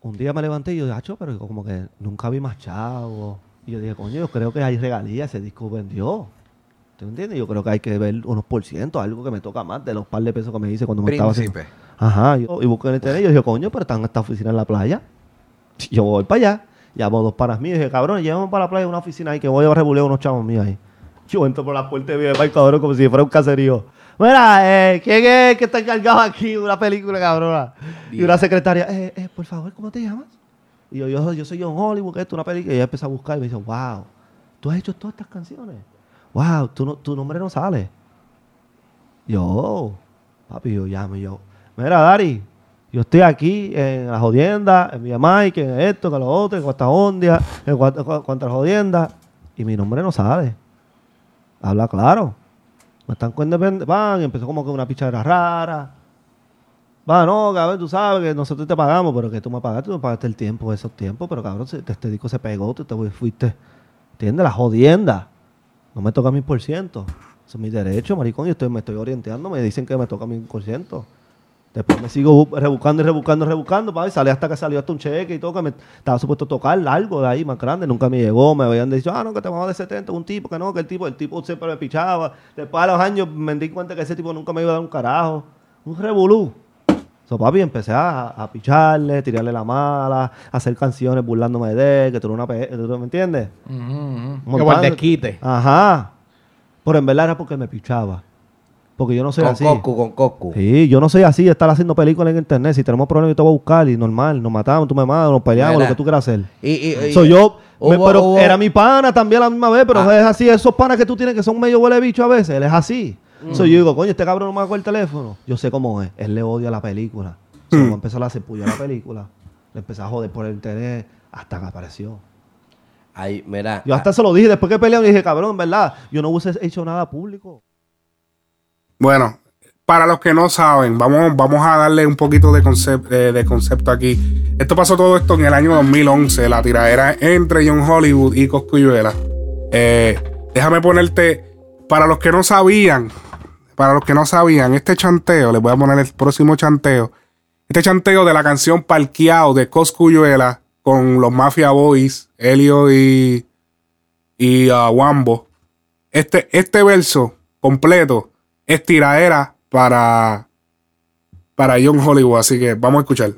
un día me levanté y yo dije, pero como que nunca vi más chavo. Y yo dije, coño, yo creo que hay regalías, ese disco vendió. ¿Tú entiendes? Yo creo que hay que ver unos por ciento, algo que me toca más de los par de pesos que me hice cuando me estaba haciendo. Ajá, yo, y busqué en el internet y yo dije, coño, pero están en esta oficina en la playa. Yo voy para allá, llamo dos panas míos y dije, cabrón, llevamos para la playa una oficina ahí que voy a rebulear unos chavos míos ahí. Yo entro por la puerta de mi cabrón, como si fuera un caserío. Mira, eh, ¿quién es que está encargado aquí de una película, cabrona? Y una secretaria, eh, eh, por favor, ¿cómo te llamas? Y yo, yo, yo soy John Hollywood, esto una película. Y ella empezó a buscar y me dice, wow, tú has hecho todas estas canciones. Wow, tu, no, tu nombre no sale. Yo, papi, yo llamo yo. Mira, Dari, yo estoy aquí en la jodienda, en mi que en esto, que lo otro, en cuántas ondas, en cuántas jodiendas, y mi nombre no sale. Habla claro. Me están con van, y empezó como que una pichadera rara. Va, no, cabrón, tú sabes que nosotros te pagamos, pero que tú me pagaste, tú me pagaste el tiempo, esos tiempos, pero cabrón, este disco se pegó, tú te fuiste, ¿entiendes? La jodienda. No me toca mil por ciento. Eso es mi derecho, maricón, yo estoy, me estoy orientando, me dicen que me toca mil por ciento. Después me sigo rebuscando y rebuscando, rebuscando, pa, y sale hasta que salió hasta un cheque y todo, que me estaba supuesto tocar algo de ahí más grande, nunca me llegó, me habían dicho, ah, no, que te vamos de 70, un tipo, que no, que el tipo, el tipo siempre me pichaba. Después a los años me di cuenta que ese tipo nunca me iba a dar un carajo. Un revolú. So, papi, empecé a, picharle, tirarle la mala, a hacer canciones burlándome de él, que tú eres una pe ¿tú me entiendes? Uh -huh. Que desquite. Ajá. Pero en verdad era porque me pichaba. Porque yo no soy así. Con Coco, con Coco. Sí, yo no soy así de estar haciendo películas en internet. Si tenemos problemas, yo te voy a buscar y normal. Nos matamos, tú me matas, nos peleamos, lo que tú quieras hacer. Y, Soy yo. pero era mi pana también a la misma vez, pero ah. es así. Esos panas que tú tienes que son medio huele bicho a veces, él es así. Mm. yo digo, coño, este cabrón no me hago el teléfono. Yo sé cómo es. Él le odia la película. So, mm. empezó a hacer puya la película. Le empezó a joder por el internet hasta que apareció. Ay, mira. Yo hasta ah. se lo dije después que peleamos y dije, cabrón, verdad, yo no hubiese hecho nada público. Bueno, para los que no saben, vamos, vamos a darle un poquito de, concepto, aquí. Esto pasó todo esto en el año 2011, la tiradera entre John Hollywood y Coscuyuela. Eh, déjame ponerte, para los que no sabían, para los que no sabían, este chanteo, les voy a poner el próximo chanteo. Este chanteo de la canción Parqueado de Coscuyuela con los Mafia Boys, Helio y, y uh, Wambo. Este, este verso completo es tiradera para, para John Hollywood. Así que vamos a escuchar.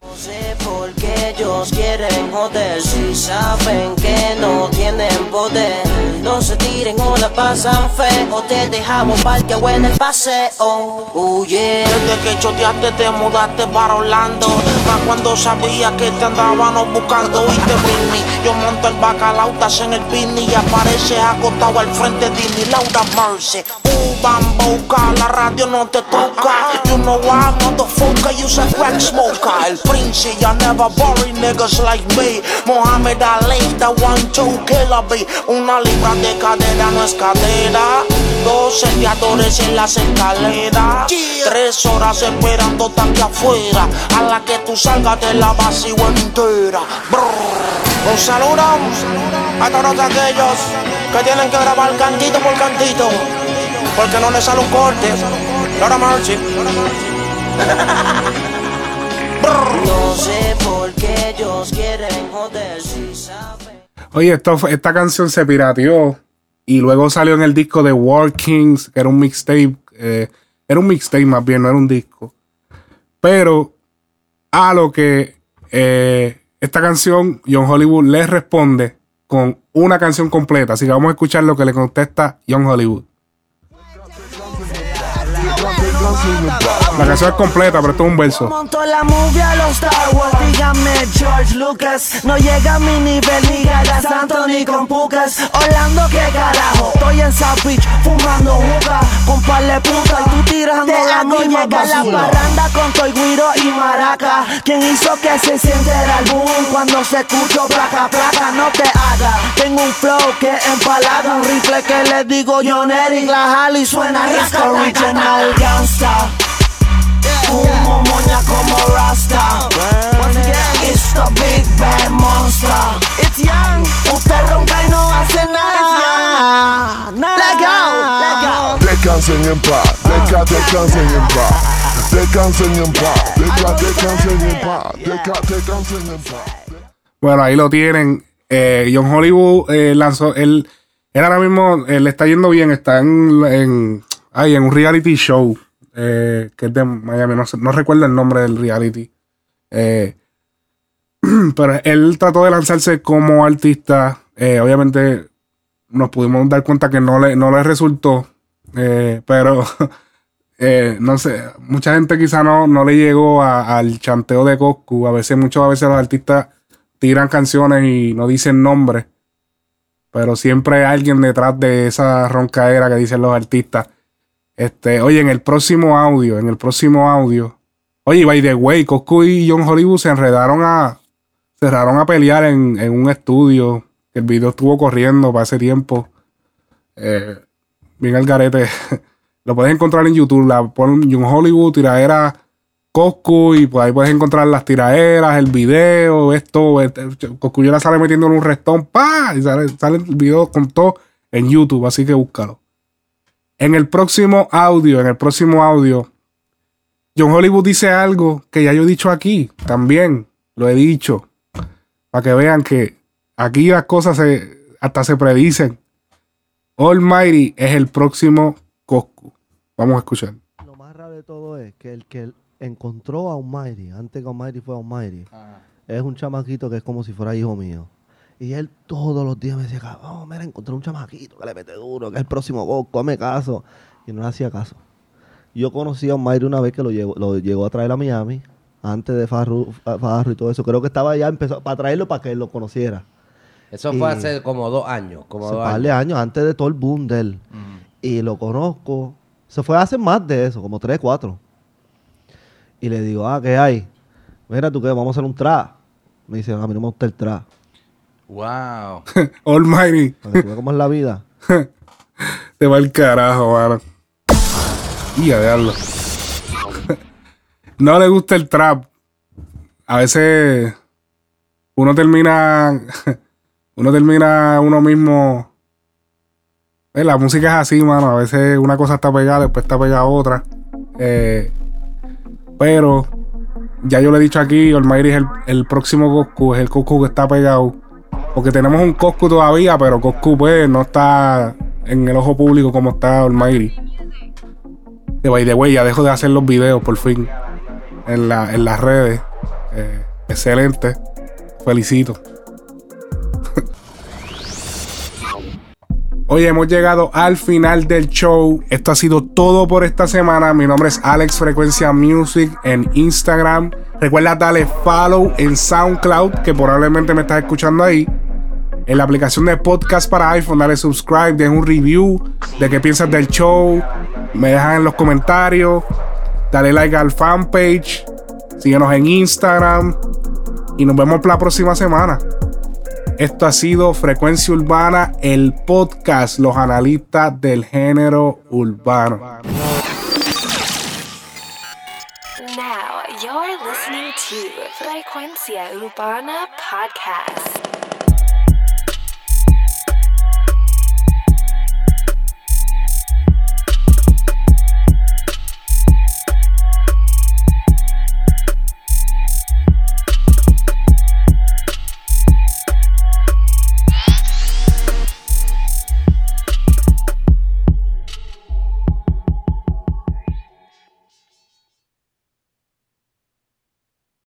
No sé por qué ellos quieren joder si saben que no tienen poder. No se tiren o la pasan fe o te dejamos para que en el paseo. Oh. Desde que choteaste te mudaste para Orlando. Más cuando sabía que te andaban buscando y te. Yo monto el bacalao, estás en el pini y apareces acostado al frente de mi Laura Mercy. La radio no te toca. You know why, motherfucker, you a crack smoker. El Prince, ya never worry niggas like me. Mohamed Ali, the one, two, killer be. Una libra de cadera no es cadera. Dos seriadores en las escaleras. Tres horas esperando tanque afuera. A la que tú salgas de la vacío entera. Un saludo a todos aquellos que tienen que grabar cantito por cantito porque no le sale un corte. Laura Marchi. No sé por qué ellos quieren joder si saben. Oye, esto, esta canción se pirateó y luego salió en el disco de War Kings, que era un mixtape. Eh, Era un mixtape más bien, no era un disco. Pero a lo que eh, esta canción, John Hollywood le responde con una canción completa. Así que vamos a escuchar lo que le contesta John Hollywood. Cause it was La canción es completa, pero esto es un verso. Monto la movie a los Star Wars, dígame George Lucas. No llega a mi nivel ni Gaga Santo ni con Pucas. Orlando, qué carajo. Estoy en South Beach fumando juca con par de puta y tú tirando la misma la parranda con Toy Guiro y Maraca. ¿Quién hizo que se sienta el boom cuando se escuchó placa, placa? No te haga. Tengo un flow que empalaga, un rifle que le digo John Eric. La Harley suena risco original gangsta. Fumo moña como Rasta. It's the big bad monster. It's young. Usted ronca y no hace nada. Let go, let go. Descansen en paz, deja, descansen en paz. Descansen en paz, deja, descansen en paz. Deja, descansen en paz. Bueno, ahí lo tienen. Eh, John Hollywood eh, lanzó. Él, él ahora mismo eh, le está yendo bien. Está en, en, ay, en un reality show eh, que es de Miami. No, recuerdo el nombre del reality. Eh, pero él trató de lanzarse como artista. Eh, obviamente nos pudimos dar cuenta que no le, no le resultó. Pero no sé, mucha gente quizá no, no le llegó al chanteo de Coscu. A veces, muchas veces los artistas tiran canciones y no dicen nombres. Pero siempre hay alguien detrás de esa roncaera que dicen los artistas. Este, oye, en el próximo audio, en el próximo audio. Oye, by the way, Coscu y John Hollywood se enredaron a. Se enredaron a pelear en, en un estudio. El video estuvo corriendo para ese tiempo. Eh, bien al garete. Lo puedes encontrar en YouTube. La pon John Hollywood, tiraera Coscu, y ahí puedes encontrar las tiraderas, el video, esto. Este, Coscu ya la sale metiendo en un restón, ¡pa! Y sale el video con todo en YouTube, así que búscalo. En el próximo audio, en el próximo audio, John Hollywood dice algo que ya yo he dicho aquí, también lo he dicho, para que vean que aquí las cosas se, hasta se predicen. Almighty es el próximo Coscu. Vamos a escuchar. Lo más raro de todo es que el que encontró a Almighty, antes que Almighty fue Almighty, es un chamaquito que es como si fuera hijo mío. Y él todos los días me decía, oh, mira, encontré un chamaquito que le mete duro, que es el próximo Goku, hazme caso. Y no le hacía caso. Yo conocí a Almighty una vez que lo, llevó- lo llegó a traer a Miami, antes de Farru, Farru y todo eso. Creo que estaba ya empezó para traerlo para que él lo conociera. Eso Y- fue hace como dos años. Como hace dos par de años. años, antes de todo el boom de él. Y lo conozco. Se fue hace más de eso, como tres, cuatro. Y le digo, ah, ¿qué hay? Mira, ¿tú qué? Vamos a hacer un trap. Me dice, a mí no me gusta el trap. Wow. Almighty. Cómo es la vida. Te va el carajo, mano. Y a diablo. no le gusta el trap. A veces uno termina. Uno termina uno mismo. Eh, La música es así, mano. A veces una cosa está pegada, después está pegada otra. Eh, pero ya yo le he dicho aquí, Almighty es el, el próximo Coscu, es el Coscu que está pegado. Porque tenemos un Coscu todavía, pero Coscu pues no está en el ojo público como está Almighty. De by the way, ya dejo de hacer los videos por fin en, la, en las redes. Eh, excelente. Felicito. Oye, hemos llegado al final del show. Esto ha sido todo por esta semana. Mi nombre es Alex Frecuencia Music en Instagram. Recuerda darle follow en SoundCloud, que probablemente me estás escuchando ahí. En la aplicación de podcast para iPhone, dale subscribe, deja un review de qué piensas del show. Me dejan en los comentarios. Dale like al fanpage. Síguenos en Instagram. Y nos vemos la próxima semana. Esto ha sido Frecuencia Urbana, el podcast, los analistas del género urbano. Now you're listening to Frecuencia Urbana Podcast.